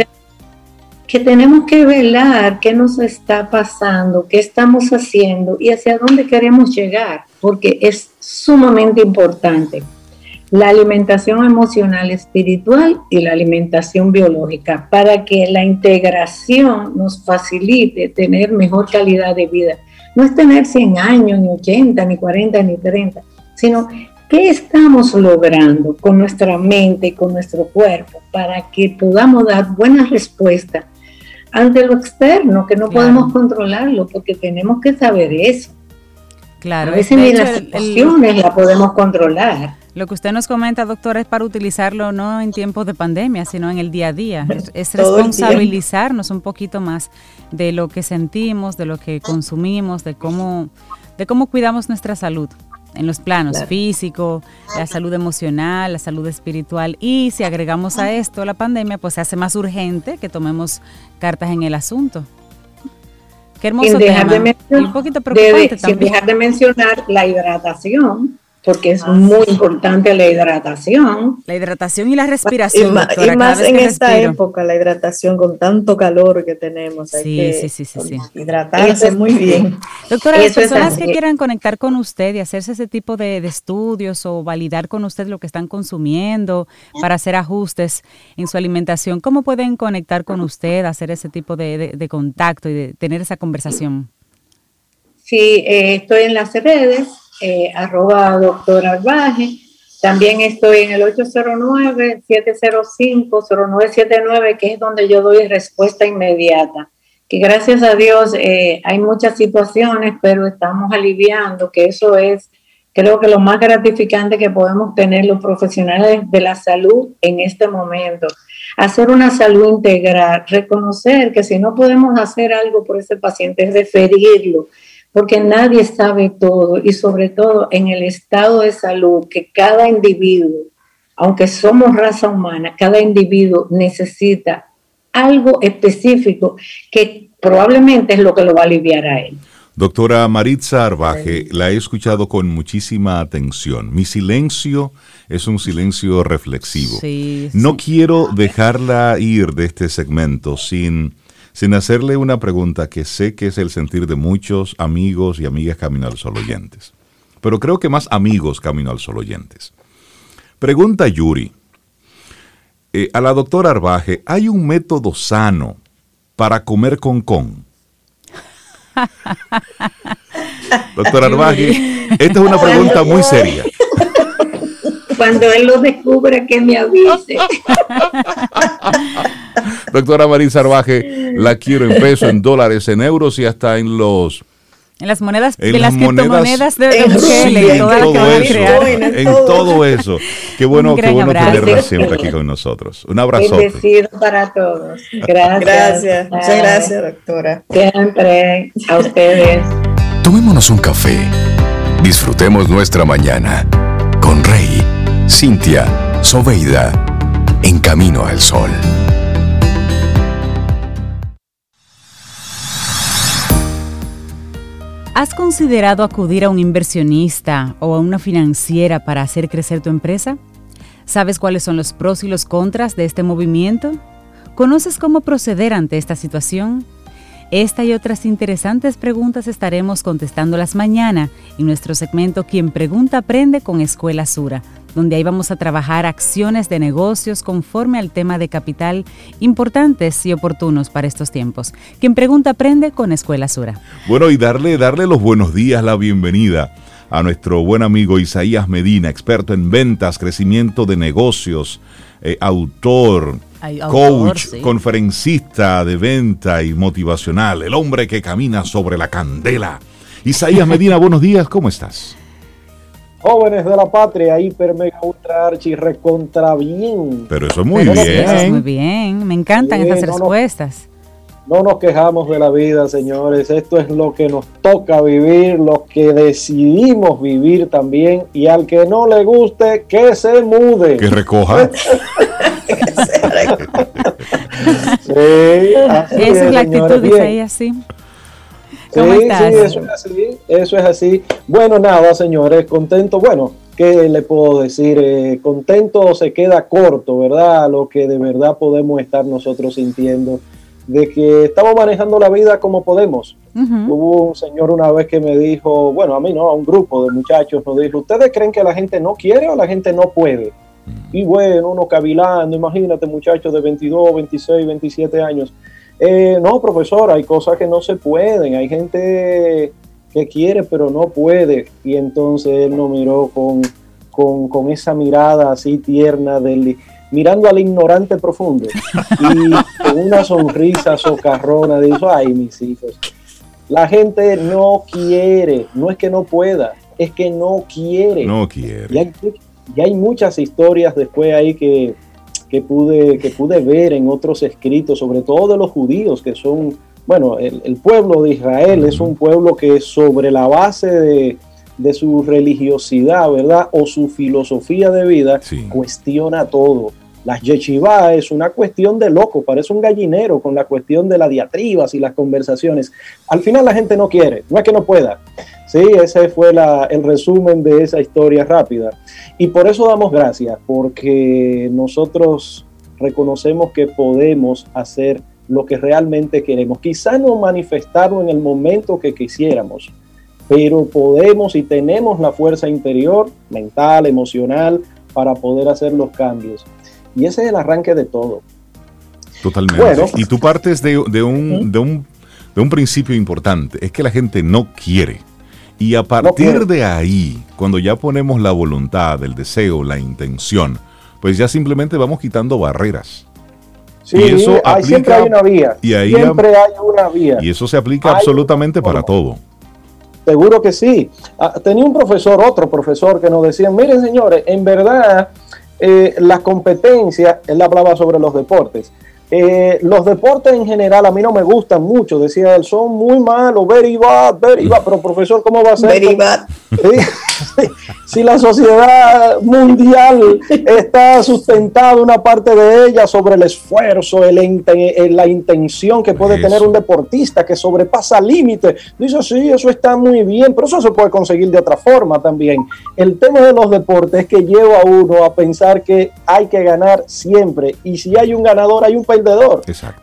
Que tenemos que velar qué nos está pasando, qué estamos haciendo y hacia dónde queremos llegar, porque es sumamente importante la alimentación emocional, espiritual y la alimentación biológica para que la integración nos facilite tener mejor calidad de vida. No es tener 100 años, ni 80, ni 40, ni 30, sino qué estamos logrando con nuestra mente y con nuestro cuerpo para que podamos dar buenas respuestas ante lo externo, que no podemos controlarlo, porque tenemos que saber eso. Claro, a veces ni las situaciones la podemos controlar lo que usted nos comenta, doctora, es para utilizarlo no en tiempos de pandemia, sino en el día a día. Es, responsabilizarnos un poquito más de lo que sentimos, de lo que consumimos, de cómo, de cómo cuidamos nuestra salud en los planos físico, la salud emocional, la salud espiritual. Y si agregamos a esto la pandemia, pues se hace más urgente que tomemos cartas en el asunto. Qué hermoso tema. y un poquito preocupante también. Sin dejar de mencionar la hidratación porque es muy importante la hidratación. La hidratación y la respiración. Y, más en esta época, la hidratación con tanto calor que tenemos. Hay sí, que sí, sí, sí, hidratarse muy bien. Doctora, las personas que quieran conectar con usted y hacerse ese tipo de, estudios o validar con usted lo que están consumiendo para hacer ajustes en su alimentación, ¿cómo pueden conectar con usted, hacer ese tipo de, contacto y de tener esa conversación? Sí, eh, estoy en las redes eh, arroba doctor Arbaje. También estoy en el 809-705-0979, que es donde yo doy respuesta inmediata. Que gracias a Dios eh, hay muchas situaciones, pero estamos aliviando, que eso es, creo que lo más gratificante que podemos tener los profesionales de la salud en este momento. Hacer una salud integral, reconocer que si no podemos hacer algo por ese paciente, es referirlo porque nadie sabe todo y sobre todo en el estado de salud que cada individuo, aunque somos raza humana, cada individuo necesita algo específico que probablemente es lo que lo va a aliviar a él. Doctora Maritza Arbaje, la he escuchado con muchísima atención. Mi silencio es un silencio reflexivo. no quiero dejarla ir de este segmento sin sin hacerle una pregunta que sé que es el sentir de muchos amigos y amigas Camino al Sol oyentes. Pero creo que más amigos Camino al Sol oyentes. Pregunta Yuri. Eh, a la doctora Arbaje, ¿hay un método sano para comer con con? Doctora Arbaje, esta es una pregunta muy seria. Cuando él lo descubra, que me avise. Doctora Marín Sarvaje, la quiero en pesos, en dólares, en euros y hasta en los... En las monedas, en, las, criptomonedas de, de en, todo eso, en, todo eso. Qué bueno, qué bueno tenerla siempre aquí con nosotros. Un abrazo. Bendecido para todos. Gracias. Gracias. Muchas gracias, doctora. Siempre a ustedes. Tomémonos un café. Disfrutemos nuestra mañana con Rey, Cintia, Soveida, en camino al sol. ¿Has considerado acudir a un inversionista o a una financiera para hacer crecer tu empresa? ¿Sabes cuáles son los pros y los contras de este movimiento? ¿Conoces cómo proceder ante esta situación? Esta y otras interesantes preguntas estaremos contestándolas mañana en nuestro segmento Quien Pregunta Aprende con Escuela Sura donde ahí vamos a trabajar acciones de negocios conforme al tema de capital importantes y oportunos para estos tiempos. Quien pregunta aprende con Escuela Sura. Bueno, y darle, darle los buenos días, la bienvenida a nuestro buen amigo Isaías Medina, experto en ventas, crecimiento de negocios, eh, autor, coach, conferencista de venta y motivacional, el hombre que camina sobre la candela. Isaías Medina, buenos días, ¿cómo estás? Jóvenes de la patria, hiper, mega, ultra, archi, recontra bien. Pero eso es muy bien. muy bien, me encantan estas respuestas. No nos quejamos de la vida, señores. Esto es lo que nos toca vivir, lo que decidimos vivir también. Y al que no le guste, que se mude. Que recoja. sí, Esa es la actitud de Isaías, sí. Sí, sí, eso es así, eso es así. Bueno, nada, señores, contento. Bueno, ¿qué le puedo decir? Eh, contento se queda corto, ¿verdad? Lo que de verdad podemos estar nosotros sintiendo de que estamos manejando la vida como podemos. Hubo un señor una vez que me dijo, bueno, a mí no, a un grupo de muchachos nos dijo, ¿ustedes creen que la gente no quiere o la gente no puede? Y bueno, uno cavilando, imagínate muchachos de 22, 26, 27 años. Eh, no, profesor, hay cosas que no se pueden, hay gente que quiere pero no puede. Y entonces él nos miró con, con, con esa mirada así tierna del mirando al ignorante profundo y con una sonrisa socarrona dijo, ay mis hijos, la gente no quiere, no es que no pueda, es que no quiere. No quiere. Y hay, hay muchas historias después ahí que, que, pude, que pude ver en otros escritos, sobre todo de los judíos, que son, bueno, el, pueblo de Israel es un pueblo que sobre la base de, de su religiosidad, ¿verdad? O su filosofía de vida, cuestiona todo. Las yeshivá es una cuestión de loco, parece un gallinero con la cuestión de las diatribas y las conversaciones. Al final la gente no quiere, no es que no pueda. Sí, ese fue el resumen de esa historia rápida. Y por eso damos gracias, porque nosotros reconocemos que podemos hacer lo que realmente queremos. Quizá no manifestarlo en el momento que quisiéramos, pero podemos y tenemos la fuerza interior, mental, emocional, para poder hacer los cambios. Y ese es el arranque de todo. Totalmente. y tú partes de, un, de, un, de, un, principio importante, es que la gente no quiere. Y a partir de ahí, cuando ya ponemos la voluntad, el deseo, la intención, pues ya simplemente vamos quitando barreras. Sí, y eso siempre hay una vía. Y ahí siempre hay una vía. Y eso se aplica absolutamente para todo. Seguro que sí. Ah, tenía un profesor, otro profesor, que nos decía, miren señores, en verdad eh, la competencia, él hablaba sobre los deportes. Eh, los deportes en general a mí no me gustan mucho, decía él, son muy malos, very bad, very bad, pero profesor, ¿cómo va a ser? Very bad. si la sociedad mundial está sustentada una parte de ella sobre el esfuerzo, el, eh, la intención que puede tener un deportista que sobrepasa límites, dice, sí, eso está muy bien, pero eso se puede conseguir de otra forma también. El tema de los deportes es que lleva a uno a pensar que hay que ganar siempre, y si hay un ganador, hay un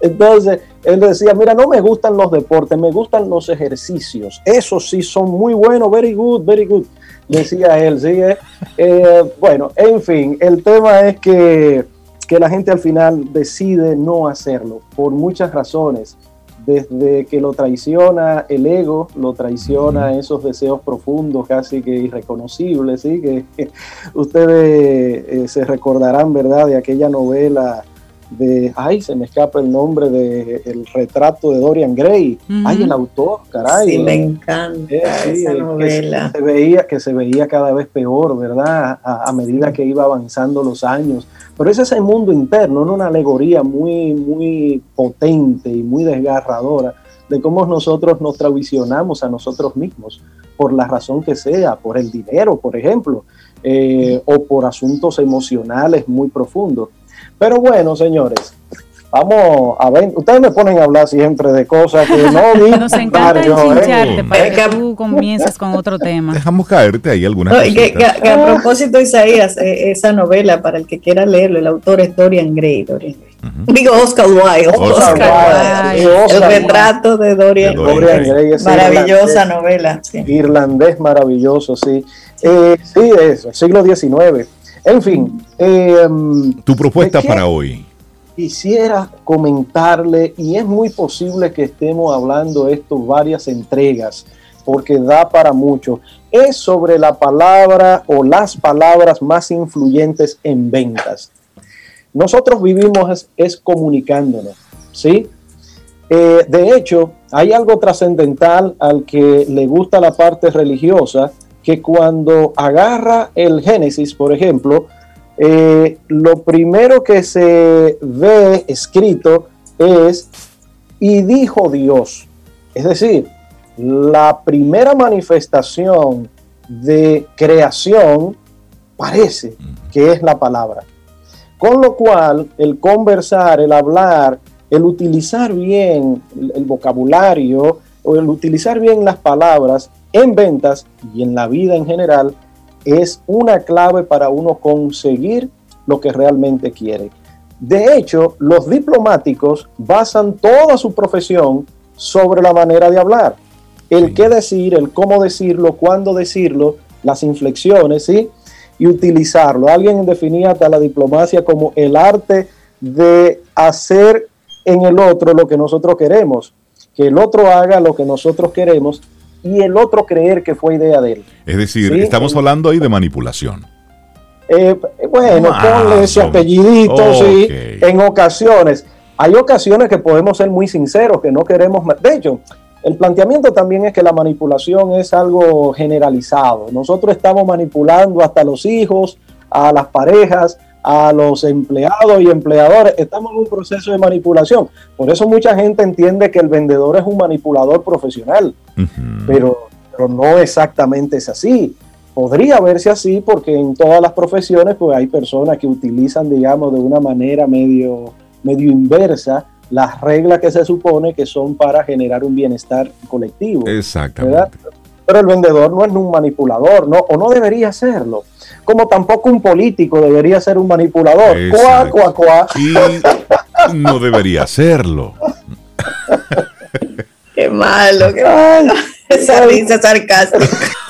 Entonces, él decía, mira, no me gustan los deportes, me gustan los ejercicios. Esos sí son muy buenos, very good, very good. Decía él, sí. Eh, eh, bueno, en fin, el tema es que, que la gente al final decide no hacerlo por muchas razones desde que lo traiciona el ego, lo traiciona esos deseos profundos, casi que irreconocibles, ¿sí? que ustedes eh, se recordarán, ¿verdad?, de aquella novela de, ay, se me escapa el nombre de el retrato de Dorian Gray. Ay, el autor, caray. Sí, me encanta esa novela. Que se, veía, que se veía cada vez peor, ¿verdad? A, medida que iba avanzando los años. Pero es ese mundo interno, ¿no? una alegoría muy, muy potente y muy desgarradora de cómo nosotros nos traicionamos a nosotros mismos, por la razón que sea, por el dinero, por ejemplo, eh, o por asuntos emocionales muy profundos. Pero bueno, señores, vamos a ver. Ustedes me ponen a hablar siempre de cosas que no Nos encanta enchincharte ¿eh? para que tú comiences con otro tema. Dejamos caerte ahí algunas cosas. Que, a propósito, Isaías, eh, esa novela, para el que quiera leerlo, el autor es Dorian Gray. Dorian Gray. Digo Oscar Wilde. Oscar, Wilde. el retrato de Dorian, Gray. Maravillosa novela. Irlandés maravilloso, sí. Eh, sí, es siglo XIX. En fin. Eh, tu propuesta para hoy. Quisiera comentarle, y es muy posible que estemos hablando esto varias entregas, porque da para mucho, es sobre la palabra o las palabras más influyentes en ventas. Nosotros vivimos es, comunicándonos, ¿sí? Eh, de hecho, hay algo trascendental al que le gusta la parte religiosa, que cuando agarra el Génesis, por ejemplo, eh, lo primero que se ve escrito es, y dijo Dios. Es decir, la primera manifestación de creación parece que es la palabra. Con lo cual, el conversar, el hablar, el utilizar bien el, vocabulario o el utilizar bien las palabras en ventas y en la vida en general es una clave para uno conseguir lo que realmente quiere. De hecho, los diplomáticos basan toda su profesión sobre la manera de hablar. El qué decir, el cómo decirlo, cuándo decirlo, las inflexiones, ¿sí? Y utilizarlo. Alguien definía hasta la diplomacia como el arte de hacer en el otro lo que nosotros queremos, que el otro haga lo que nosotros queremos y el otro creer que fue idea de él. Es decir, estamos hablando ahí de manipulación. Eh, bueno, ponle ese apellidito, sí, en ocasiones. Hay ocasiones que podemos ser muy sinceros, que no queremos. De hecho, el planteamiento también es que la manipulación es algo generalizado. Nosotros estamos manipulando hasta los hijos, a las parejas, a los empleados y empleadores. Estamos en un proceso de manipulación. Por eso mucha gente entiende que el vendedor es un manipulador profesional, pero, pero no exactamente es así. Podría verse así porque en todas las profesiones pues hay personas que utilizan, digamos, de una manera medio, medio inversa las reglas que se supone que son para generar un bienestar colectivo. Exactamente. Pero el vendedor no es un manipulador, ¿no? O no debería serlo. Como tampoco un político debería ser un manipulador. Cuá, cuá, cuá. Y no debería serlo. malo, qué malo. Esa risa sarcástica.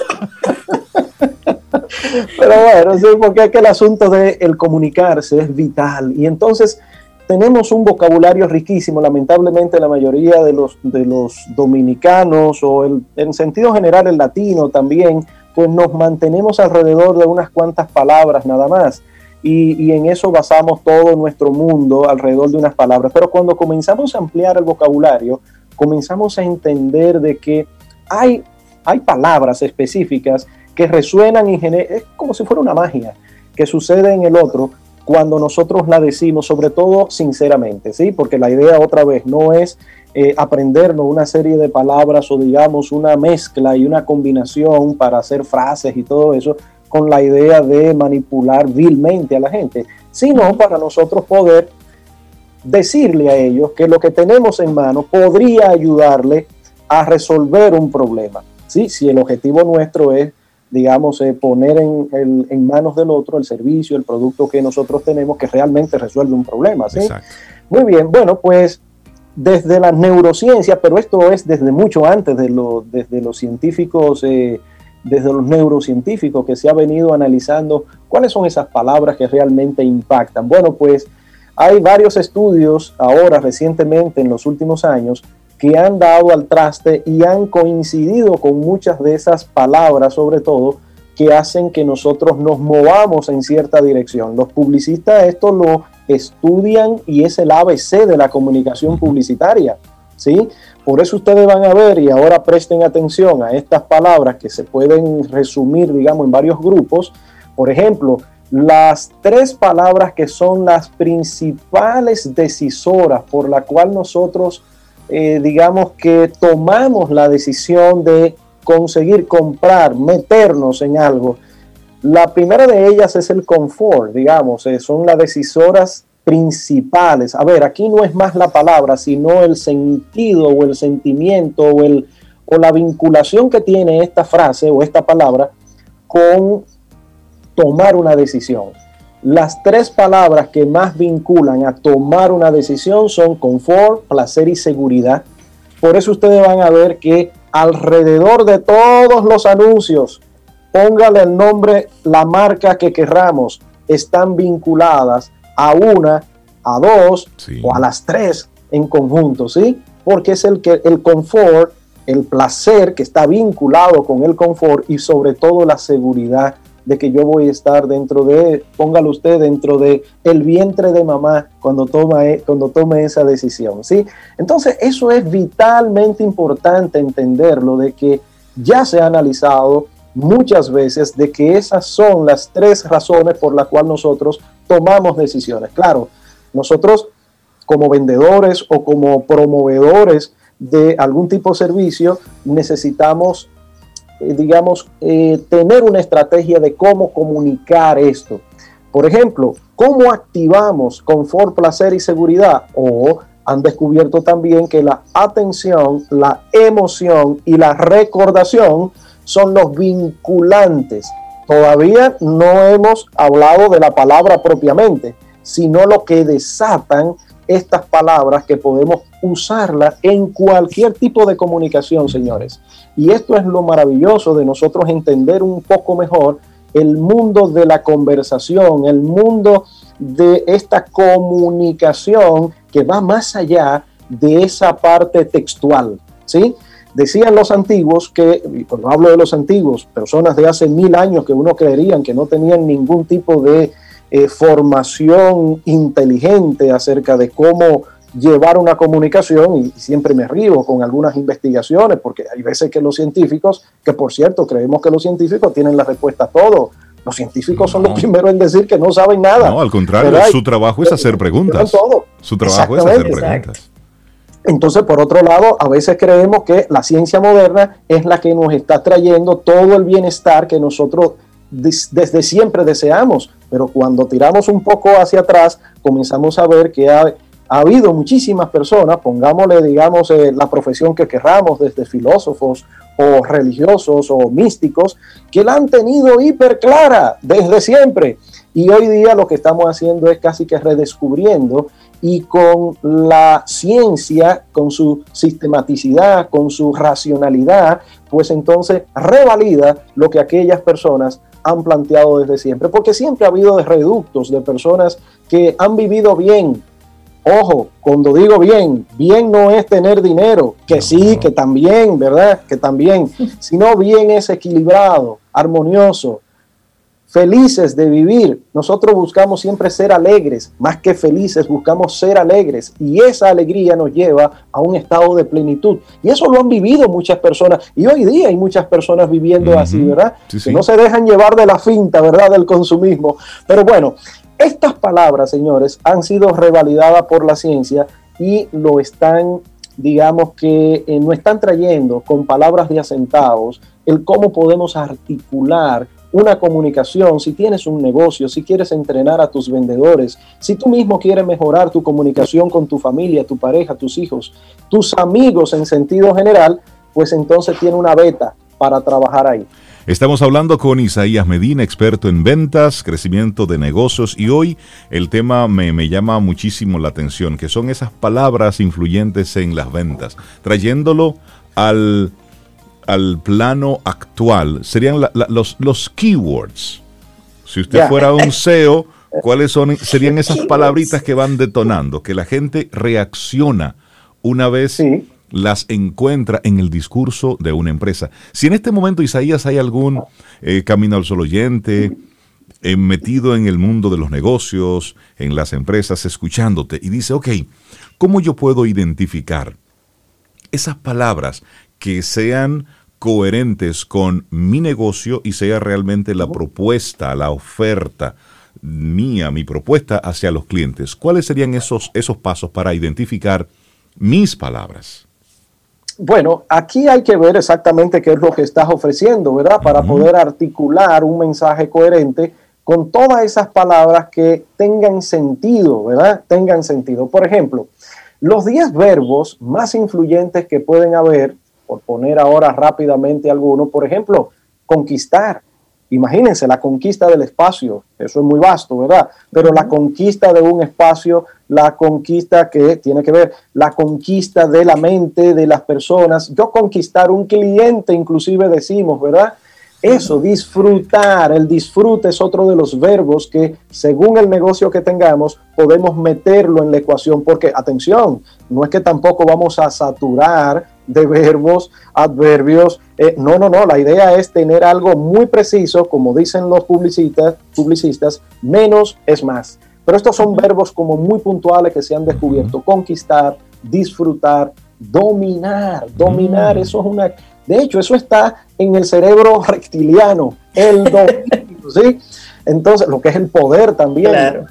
Pero bueno, sí, porque es que el asunto de el comunicarse es vital. Y entonces tenemos un vocabulario riquísimo, lamentablemente la mayoría de los, de los dominicanos o el, en sentido general el latino también, pues nos mantenemos alrededor de unas cuantas palabras nada más. Y, y, en eso basamos todo nuestro mundo alrededor de unas palabras. Pero cuando comenzamos a ampliar el vocabulario, comenzamos a entender de que hay, hay palabras específicas que resuenan y es como si fuera una magia que sucede en el otro cuando nosotros la decimos, sobre todo sinceramente, ¿sí? Porque la idea otra vez no es eh, aprendernos una serie de palabras o digamos una mezcla y una combinación para hacer frases y todo eso con la idea de manipular vilmente a la gente, sino para nosotros poder decirle a ellos que lo que tenemos en mano podría ayudarle a resolver un problema, ¿sí? Si el objetivo nuestro es digamos, eh, poner en, en, manos del otro el servicio, el producto que nosotros tenemos que realmente resuelve un problema. ¿sí? Muy bien, bueno, pues desde la neurociencia, pero esto es desde mucho antes de lo, desde los científicos, eh, desde los neurocientíficos que se ha venido analizando cuáles son esas palabras que realmente impactan. Bueno, pues hay varios estudios ahora recientemente en los últimos años que han dado al traste y han coincidido con muchas de esas palabras, sobre todo, que hacen que nosotros nos movamos en cierta dirección. Los publicistas esto lo estudian y es el ABC de la comunicación publicitaria. ¿sí? Por eso ustedes van a ver y ahora presten atención a estas palabras que se pueden resumir, digamos, en varios grupos. Por ejemplo, las tres palabras que son las principales decisoras por la cual nosotros eh, digamos que tomamos la decisión de conseguir comprar, meternos en algo. La primera de ellas es el confort, digamos, eh, son las decisoras principales. A ver, aquí no es más la palabra, sino el sentido o el sentimiento o, el, o la vinculación que tiene esta frase o esta palabra con tomar una decisión. Las tres palabras que más vinculan a tomar una decisión son confort, placer y seguridad. Por eso ustedes van a ver que alrededor de todos los anuncios, póngale el nombre, la marca que querramos, están vinculadas a una, a dos o a las tres en conjunto, ¿sí? Porque es el que el confort, el placer que está vinculado con el confort y sobre todo la seguridad de que yo voy a estar dentro de, póngalo usted, dentro de el vientre de mamá cuando, toma, e, cuando tome esa decisión, ¿sí? Entonces, eso es vitalmente importante entenderlo, de que ya se ha analizado muchas veces de que esas son las tres razones por las cuales nosotros tomamos decisiones. Claro, nosotros como vendedores o como promovedores de algún tipo de servicio, necesitamos, digamos, eh, tener una estrategia de cómo comunicar esto. Por ejemplo, cómo activamos confort, placer y seguridad o han descubierto también que la atención, la emoción y la recordación son los vinculantes. Todavía no hemos hablado de la palabra propiamente, sino lo que desatan estas palabras que podemos usarlas en cualquier tipo de comunicación, señores. Y esto es lo maravilloso de nosotros entender un poco mejor el mundo de la conversación, el mundo de esta comunicación que va más allá de esa parte textual, ¿sí? Decían los antiguos que, cuando hablo de los antiguos, personas de hace mil años que uno creerían que no tenían ningún tipo de eh, formación inteligente acerca de cómo llevar una comunicación, y siempre me río con algunas investigaciones, porque hay veces que los científicos, que por cierto creemos que los científicos tienen la respuesta a todo, los científicos son los primeros en decir que no saben nada. No, al contrario, su trabajo es hacer preguntas. Su trabajo es hacer preguntas. Entonces, por otro lado, a veces creemos que la ciencia moderna es la que nos está trayendo todo el bienestar que nosotros desde siempre deseamos, pero cuando tiramos un poco hacia atrás, comenzamos a ver que ha, habido muchísimas personas, pongámosle, digamos, eh, la profesión que querramos, desde filósofos o religiosos o místicos que la han tenido hiper clara desde siempre. Y hoy día lo que estamos haciendo es casi que redescubriendo y con la ciencia, con su sistematicidad, con su racionalidad, pues entonces revalida lo que aquellas personas han planteado desde siempre, porque siempre ha habido reductos de personas que han vivido bien, Ojo, cuando digo bien, bien no es tener dinero, que sí, que también, ¿verdad? Que también, sino bien es equilibrado, armonioso, felices de vivir. Nosotros buscamos siempre ser alegres, más que felices, buscamos ser alegres y esa alegría nos lleva a un estado de plenitud. Y eso lo han vivido muchas personas y hoy día hay muchas personas viviendo así, ¿verdad? Que no se dejan llevar de la finta, ¿verdad? Del consumismo. Pero bueno, estas palabras, señores, han sido revalidadas por la ciencia y lo están, digamos que eh, no están trayendo con palabras de asentados el cómo podemos articular una comunicación, si tienes un negocio, si quieres entrenar a tus vendedores, si tú mismo quieres mejorar tu comunicación con tu familia, tu pareja, tus hijos, tus amigos en sentido general, pues entonces tiene una beta para trabajar ahí. Estamos hablando con Isaías Medina, experto en ventas, crecimiento de negocios y hoy el tema me, llama muchísimo la atención, que son esas palabras influyentes en las ventas, trayéndolo al, al plano actual. Serían los, los keywords. Si usted fuera un SEO, ¿cuáles son, serían esas palabritas que van detonando, que la gente reacciona una vez las encuentra en el discurso de una empresa. Si en este momento, Isaías, hay algún eh, camino al solo oyente, eh, metido en el mundo de los negocios, en las empresas, escuchándote, y dice, ok, ¿cómo yo puedo identificar esas palabras que sean coherentes con mi negocio y sea realmente la propuesta, la oferta mía, mi propuesta hacia los clientes? ¿Cuáles serían esos, esos pasos para identificar mis palabras? Bueno, aquí hay que ver exactamente qué es lo que estás ofreciendo, ¿verdad? Para poder articular un mensaje coherente con todas esas palabras que tengan sentido, ¿verdad? Tengan sentido. Por ejemplo, los 10 verbos más influyentes que pueden haber, por poner ahora rápidamente algunos, por ejemplo, conquistar, Imagínense la conquista del espacio, eso es muy vasto, ¿verdad? Pero la conquista de un espacio, la conquista que tiene que ver, la conquista de la mente de las personas, yo conquistar un cliente, inclusive decimos, ¿verdad? Eso, disfrutar, el disfrute es otro de los verbos que según el negocio que tengamos podemos meterlo en la ecuación, porque atención, no es que tampoco vamos a saturar de verbos, adverbios. Eh, no, no, no, la idea es tener algo muy preciso, como dicen los publicistas, publicistas, menos es más. Pero estos son verbos como muy puntuales que se han descubierto. Conquistar, disfrutar, dominar. Dominar, eso es una... De hecho, eso está en el cerebro reptiliano, el dominio, ¿sí? Entonces, lo que es el poder también.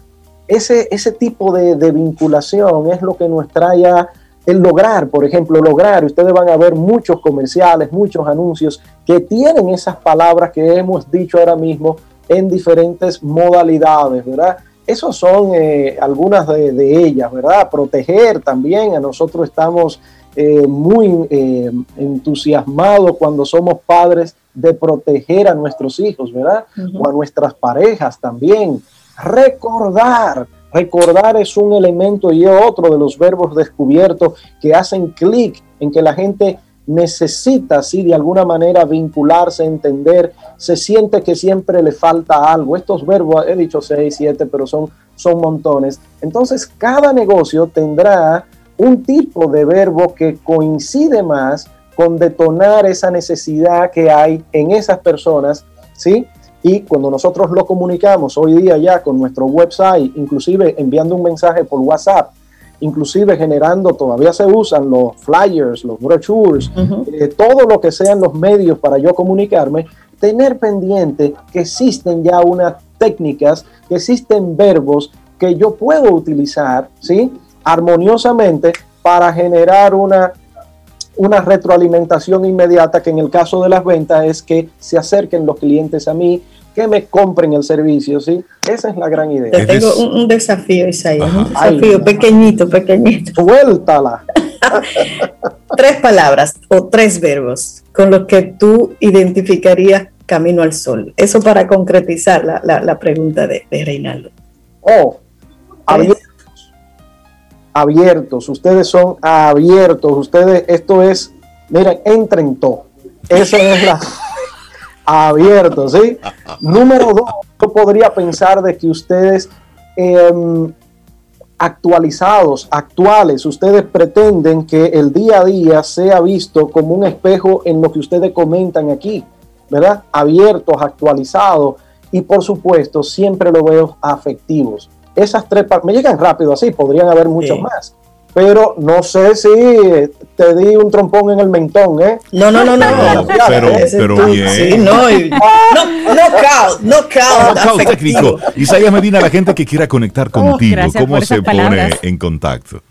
ese, ese tipo de, de vinculación es lo que nos trae a el lograr, por ejemplo, lograr, ustedes van a ver muchos comerciales, muchos anuncios que tienen esas palabras que hemos dicho ahora mismo en diferentes modalidades, ¿verdad? Esas son eh, algunas de, ellas, ¿verdad? Proteger también, a nosotros estamos eh, muy eh, entusiasmados cuando somos padres de proteger a nuestros hijos, ¿verdad? O a nuestras parejas también. Recordar, recordar es un elemento y otro de los verbos descubiertos que hacen clic en que la gente necesita, así de alguna manera, vincularse, entender, se siente que siempre le falta algo. Estos verbos, he dicho seis, siete, pero son, son montones. Entonces, cada negocio tendrá un tipo de verbo que coincide más con detonar esa necesidad que hay en esas personas, ¿sí? Y cuando nosotros lo comunicamos hoy día ya con nuestro website, inclusive enviando un mensaje por WhatsApp, inclusive generando, todavía se usan los flyers, los brochures, eh, todo lo que sean los medios para yo comunicarme, tener pendiente que existen ya unas técnicas, que existen verbos que yo puedo utilizar, ¿sí? Armoniosamente para generar una, una retroalimentación inmediata que en el caso de las ventas es que se acerquen los clientes a mí, que me compren el servicio, ¿sí? Esa es la gran idea. Te tengo un, desafío, Isaías, un desafío pequeñito, pequeñito. Suéltala. tres palabras o tres verbos con los que tú identificarías camino al sol. Eso para concretizar la, pregunta de, Reinaldo. Oh, abiertos. Abiertos. Ustedes son abiertos. Ustedes, esto es, miren, entren todo. Esa es la abierto, ¿sí? Número dos, yo podría pensar de que ustedes em, actualizados, actuales, ustedes pretenden que el día a día sea visto como un espejo en lo que ustedes comentan aquí, ¿verdad? Abiertos, actualizados y por supuesto siempre lo veo afectivos. Esas tres, me llegan rápido así, podrían haber muchos más pero no sé si te di un trompón en el mentón, ¿eh? No, no, no, no. pero, pero bien. Sí, no, no, knockout, knockout. Knockout técnico. Isaías Medina, la gente que quiera conectar oh, contigo, ¿cómo se pone en contacto?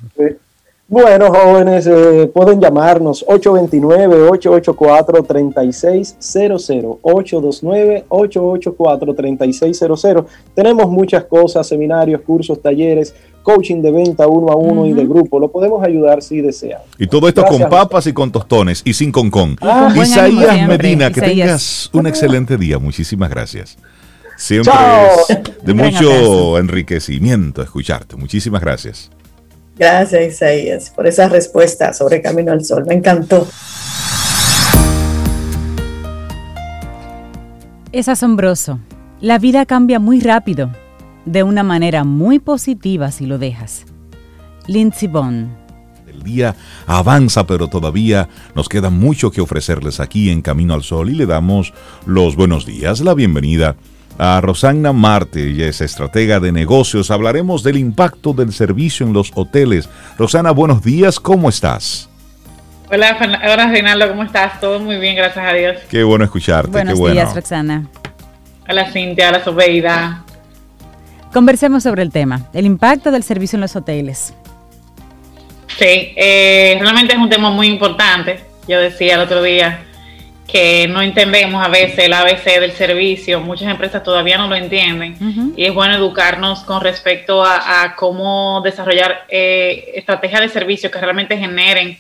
Bueno, jóvenes, eh, pueden llamarnos 829-884-3600, 829-884-3600. Tenemos muchas cosas, seminarios, cursos, talleres, coaching de venta uno a uno y de grupo. Lo podemos ayudar si desean. Y todo esto con papas y con tostones y sin concón. Ah, Isaías Medina, que tengas un excelente día. Muchísimas gracias. Siempre es de mucho enriquecimiento escucharte. Muchísimas gracias. Gracias, Isaías, por esa respuesta sobre Camino al Sol. Me encantó. Es asombroso. La vida cambia muy rápido de una manera muy positiva si lo dejas. Lindsey Bond. El día avanza, pero todavía nos queda mucho que ofrecerles aquí en Camino al Sol y le damos los buenos días, la bienvenida a Rosanna Marte, ella es estratega de negocios. Hablaremos del impacto del servicio en los hoteles. Rosana, buenos días, ¿cómo estás? Hola, hola Reinaldo, ¿cómo estás? Todo muy bien, gracias a Dios. Qué bueno escucharte. Buenos qué días, Roxana. Hola Cintia, hola Sobeida. Conversemos sobre el tema, el impacto del servicio en los hoteles. Sí, eh, realmente es un tema muy importante. Yo decía el otro día que no entendemos a veces el ABC del servicio, muchas empresas todavía no lo entienden y es bueno educarnos con respecto a, cómo desarrollar eh, estrategias de servicio que realmente generen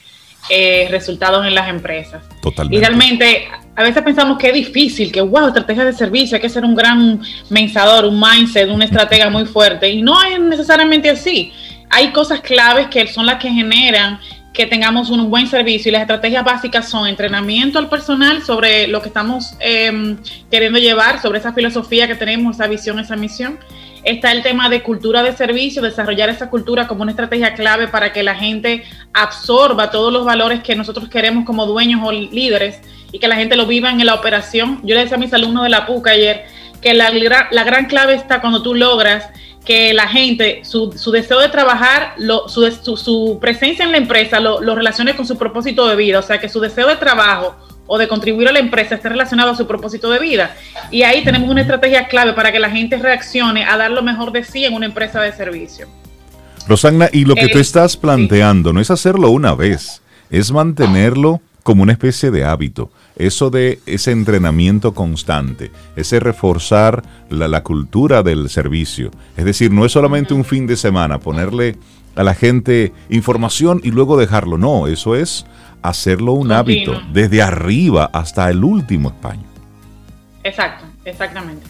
eh, resultados en las empresas. Totalmente. Y realmente a veces pensamos que es difícil, que wow, estrategia de servicio, hay que ser un gran mensador, un mindset, una estratega muy fuerte. Y no es necesariamente así. Hay cosas claves que son las que generan que tengamos un buen servicio y las estrategias básicas son entrenamiento al personal sobre lo que estamos em, queriendo llevar, sobre esa filosofía que tenemos, esa visión, esa misión. Está el tema de cultura de servicio, desarrollar esa cultura como una estrategia clave para que la gente absorba todos los valores que nosotros queremos como dueños o líderes y que la gente lo viva en la operación. Yo le decía a mis alumnos de la PUC ayer que la, la gran clave está cuando tú logras que la gente, su, su deseo de trabajar, lo, su, su, presencia en la empresa lo, lo, relacione con su propósito de vida, o sea, que su deseo de trabajo o de contribuir a la empresa esté relacionado a su propósito de vida. Y ahí tenemos una estrategia clave para que la gente reaccione a dar lo mejor de sí en una empresa de servicio. Rosagna, y lo que tú eh, estás planteando no es hacerlo una vez, es mantenerlo como una especie de hábito. Eso de ese entrenamiento constante, ese reforzar la, la cultura del servicio. Es decir, no es solamente un fin de semana ponerle a la gente información y luego dejarlo. No, eso es hacerlo un hábito, desde arriba hasta el último español. Exacto, exactamente.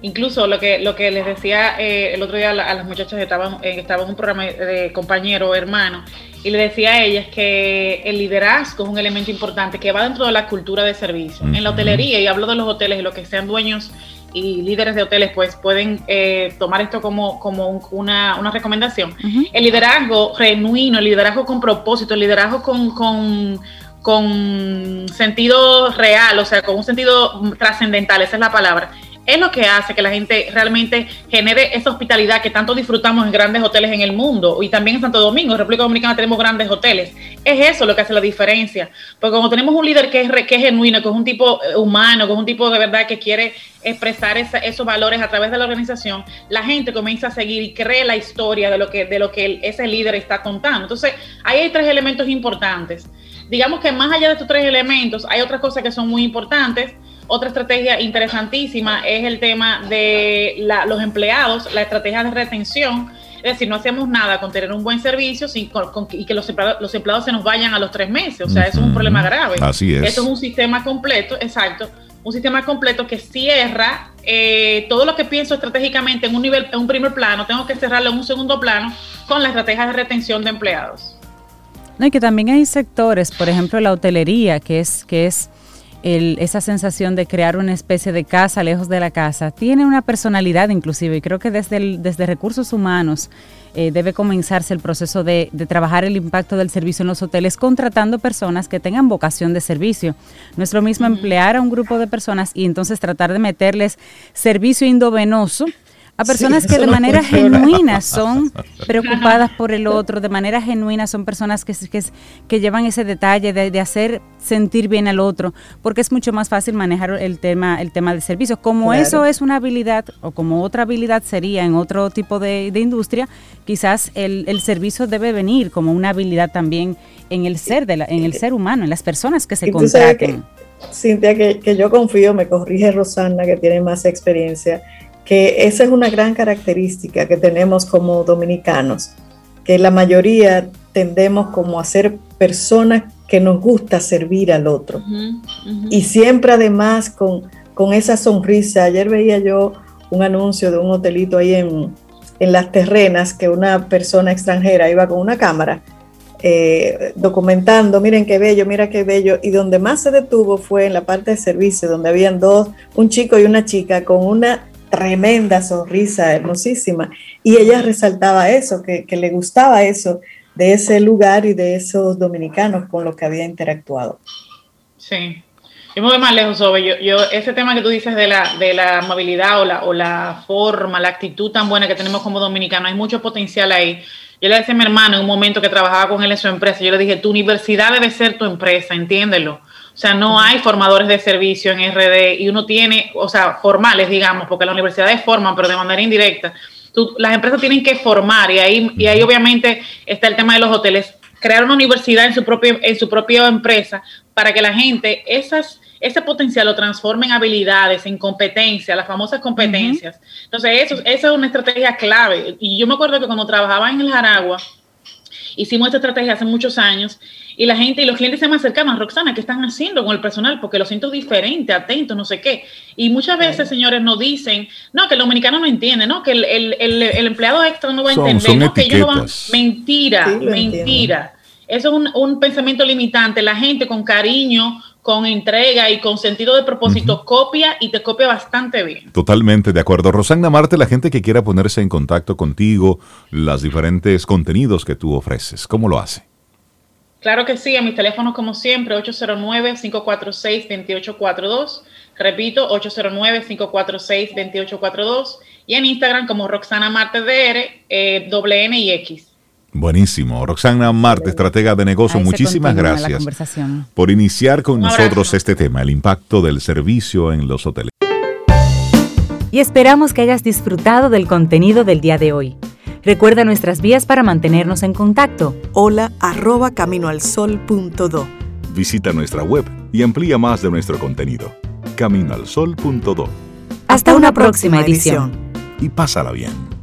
Incluso lo que, lo que les decía eh, el otro día a, las muchachas que estaban, eh, estaban en un programa de compañero, hermano, y le decía a ellas que el liderazgo es un elemento importante que va dentro de la cultura de servicio. En la hotelería, y hablo de los hoteles y los que sean dueños y líderes de hoteles, pues pueden eh, tomar esto como, como una, una, recomendación. El liderazgo genuino, el liderazgo con propósito, el liderazgo con, con, con sentido real, o sea, con un sentido trascendental, esa es la palabra es lo que hace que la gente realmente genere esa hospitalidad que tanto disfrutamos en grandes hoteles en el mundo y también en Santo Domingo, en República Dominicana tenemos grandes hoteles. Es eso lo que hace la diferencia, porque como tenemos un líder que es, que es genuino, que es un tipo eh, humano, que es un tipo de verdad que quiere expresar esos valores a través de la organización, la gente comienza a seguir y cree la historia de lo que, de lo que ese líder está contando. Entonces, ahí hay tres elementos importantes. Digamos que más allá de estos tres elementos, hay otras cosas que son muy importantes otra estrategia interesantísima es el tema de los empleados, la estrategia de retención. Es decir, no hacemos nada con tener un buen servicio sin, y que los empleados, los empleados se nos vayan a los tres meses. O sea, eso es un problema grave. Así es. Esto es un sistema completo, exacto, un sistema completo que cierra eh, todo lo que pienso estratégicamente en un nivel, en un primer plano, tengo que cerrarlo en un segundo plano con la estrategia de retención de empleados. No, y que también hay sectores, por ejemplo, la hotelería, que es, que es esa sensación de crear una especie de casa lejos de la casa, tiene una personalidad inclusive y creo que desde, desde recursos humanos eh, debe comenzarse el proceso de, trabajar el impacto del servicio en los hoteles contratando personas que tengan vocación de servicio. No es lo mismo emplear a un grupo de personas y entonces tratar de meterles servicio indovenoso a personas que de manera genuina son preocupadas por el otro, de manera genuina son personas que, que, que llevan ese detalle de, hacer sentir bien al otro, porque es mucho más fácil manejar el tema, el tema de servicios. Como eso es una habilidad, o como otra habilidad sería en otro tipo de, industria, quizás el, el, servicio debe venir como una habilidad también en el ser, de la, en el ser humano, en las personas que se contraten. Cintia, que, que yo confío, me corrige Rosana, que tiene más experiencia que esa es una gran característica que tenemos como dominicanos, que la mayoría tendemos como a ser personas que nos gusta servir al otro. Y siempre además con, con, esa sonrisa. Ayer veía yo un anuncio de un hotelito ahí en, en Las Terrenas que una persona extranjera iba con una cámara eh, documentando, miren qué bello, mira qué bello, y donde más se detuvo fue en la parte de servicio, donde habían dos, un chico y una chica con una tremenda sonrisa, hermosísima. Y ella resaltaba eso, que, le gustaba eso de ese lugar y de esos dominicanos con los que había interactuado. Sí. Yo me voy más lejos, sobre yo, yo, ese tema que tú dices de la, de la amabilidad o la, o la forma, la actitud tan buena que tenemos como dominicanos, hay mucho potencial ahí. Yo le decía a mi hermano en un momento que trabajaba con él en su empresa, yo le dije, tu universidad debe ser tu empresa, entiéndelo. O sea, no hay formadores de servicio en RD y uno tiene, o sea, formales, digamos, porque las universidades forman, pero de manera indirecta. las empresas tienen que formar y ahí, y ahí obviamente está el tema de los hoteles. Crear una universidad en su, propio, en su propia empresa para que la gente esas, ese potencial lo transforme en habilidades, en competencias, las famosas competencias. Entonces, eso, esa es una estrategia clave. Y yo me acuerdo que cuando trabajaba en el Jaragua, hicimos esta estrategia hace muchos años y la gente y los clientes se me acercaban, Roxana, ¿qué están haciendo con el personal? Porque lo siento diferente, atento, no sé qué. Y muchas veces, señores, nos dicen, no, que el dominicano no entiende, no, que el, empleado extra no va a entender, no, que ellos no van. Mentira, mentira. Eso es un, un, pensamiento limitante. La gente con cariño, con entrega y con sentido de propósito copia y te copia bastante bien. Totalmente de acuerdo. Rosana Marte, la gente que quiera ponerse en contacto contigo, los diferentes contenidos que tú ofreces, ¿cómo lo hace? Claro que sí, a mis teléfonos como siempre, 809-546-2842. Repito, 809-546-2842. Y en Instagram como Roxana Marte DR, eh, doble N y X. Buenísimo. Roxana Marte, estratega de negocio, muchísimas gracias por iniciar con nosotros este tema, el impacto del servicio en los hoteles. Y esperamos que hayas disfrutado del contenido del día de hoy. Recuerda nuestras vías para mantenernos en contacto. Hola arroba caminoalsol.do. Visita nuestra web y amplía más de nuestro contenido. Caminoalsol.do. Hasta, una, próxima, edición. Y pásala bien.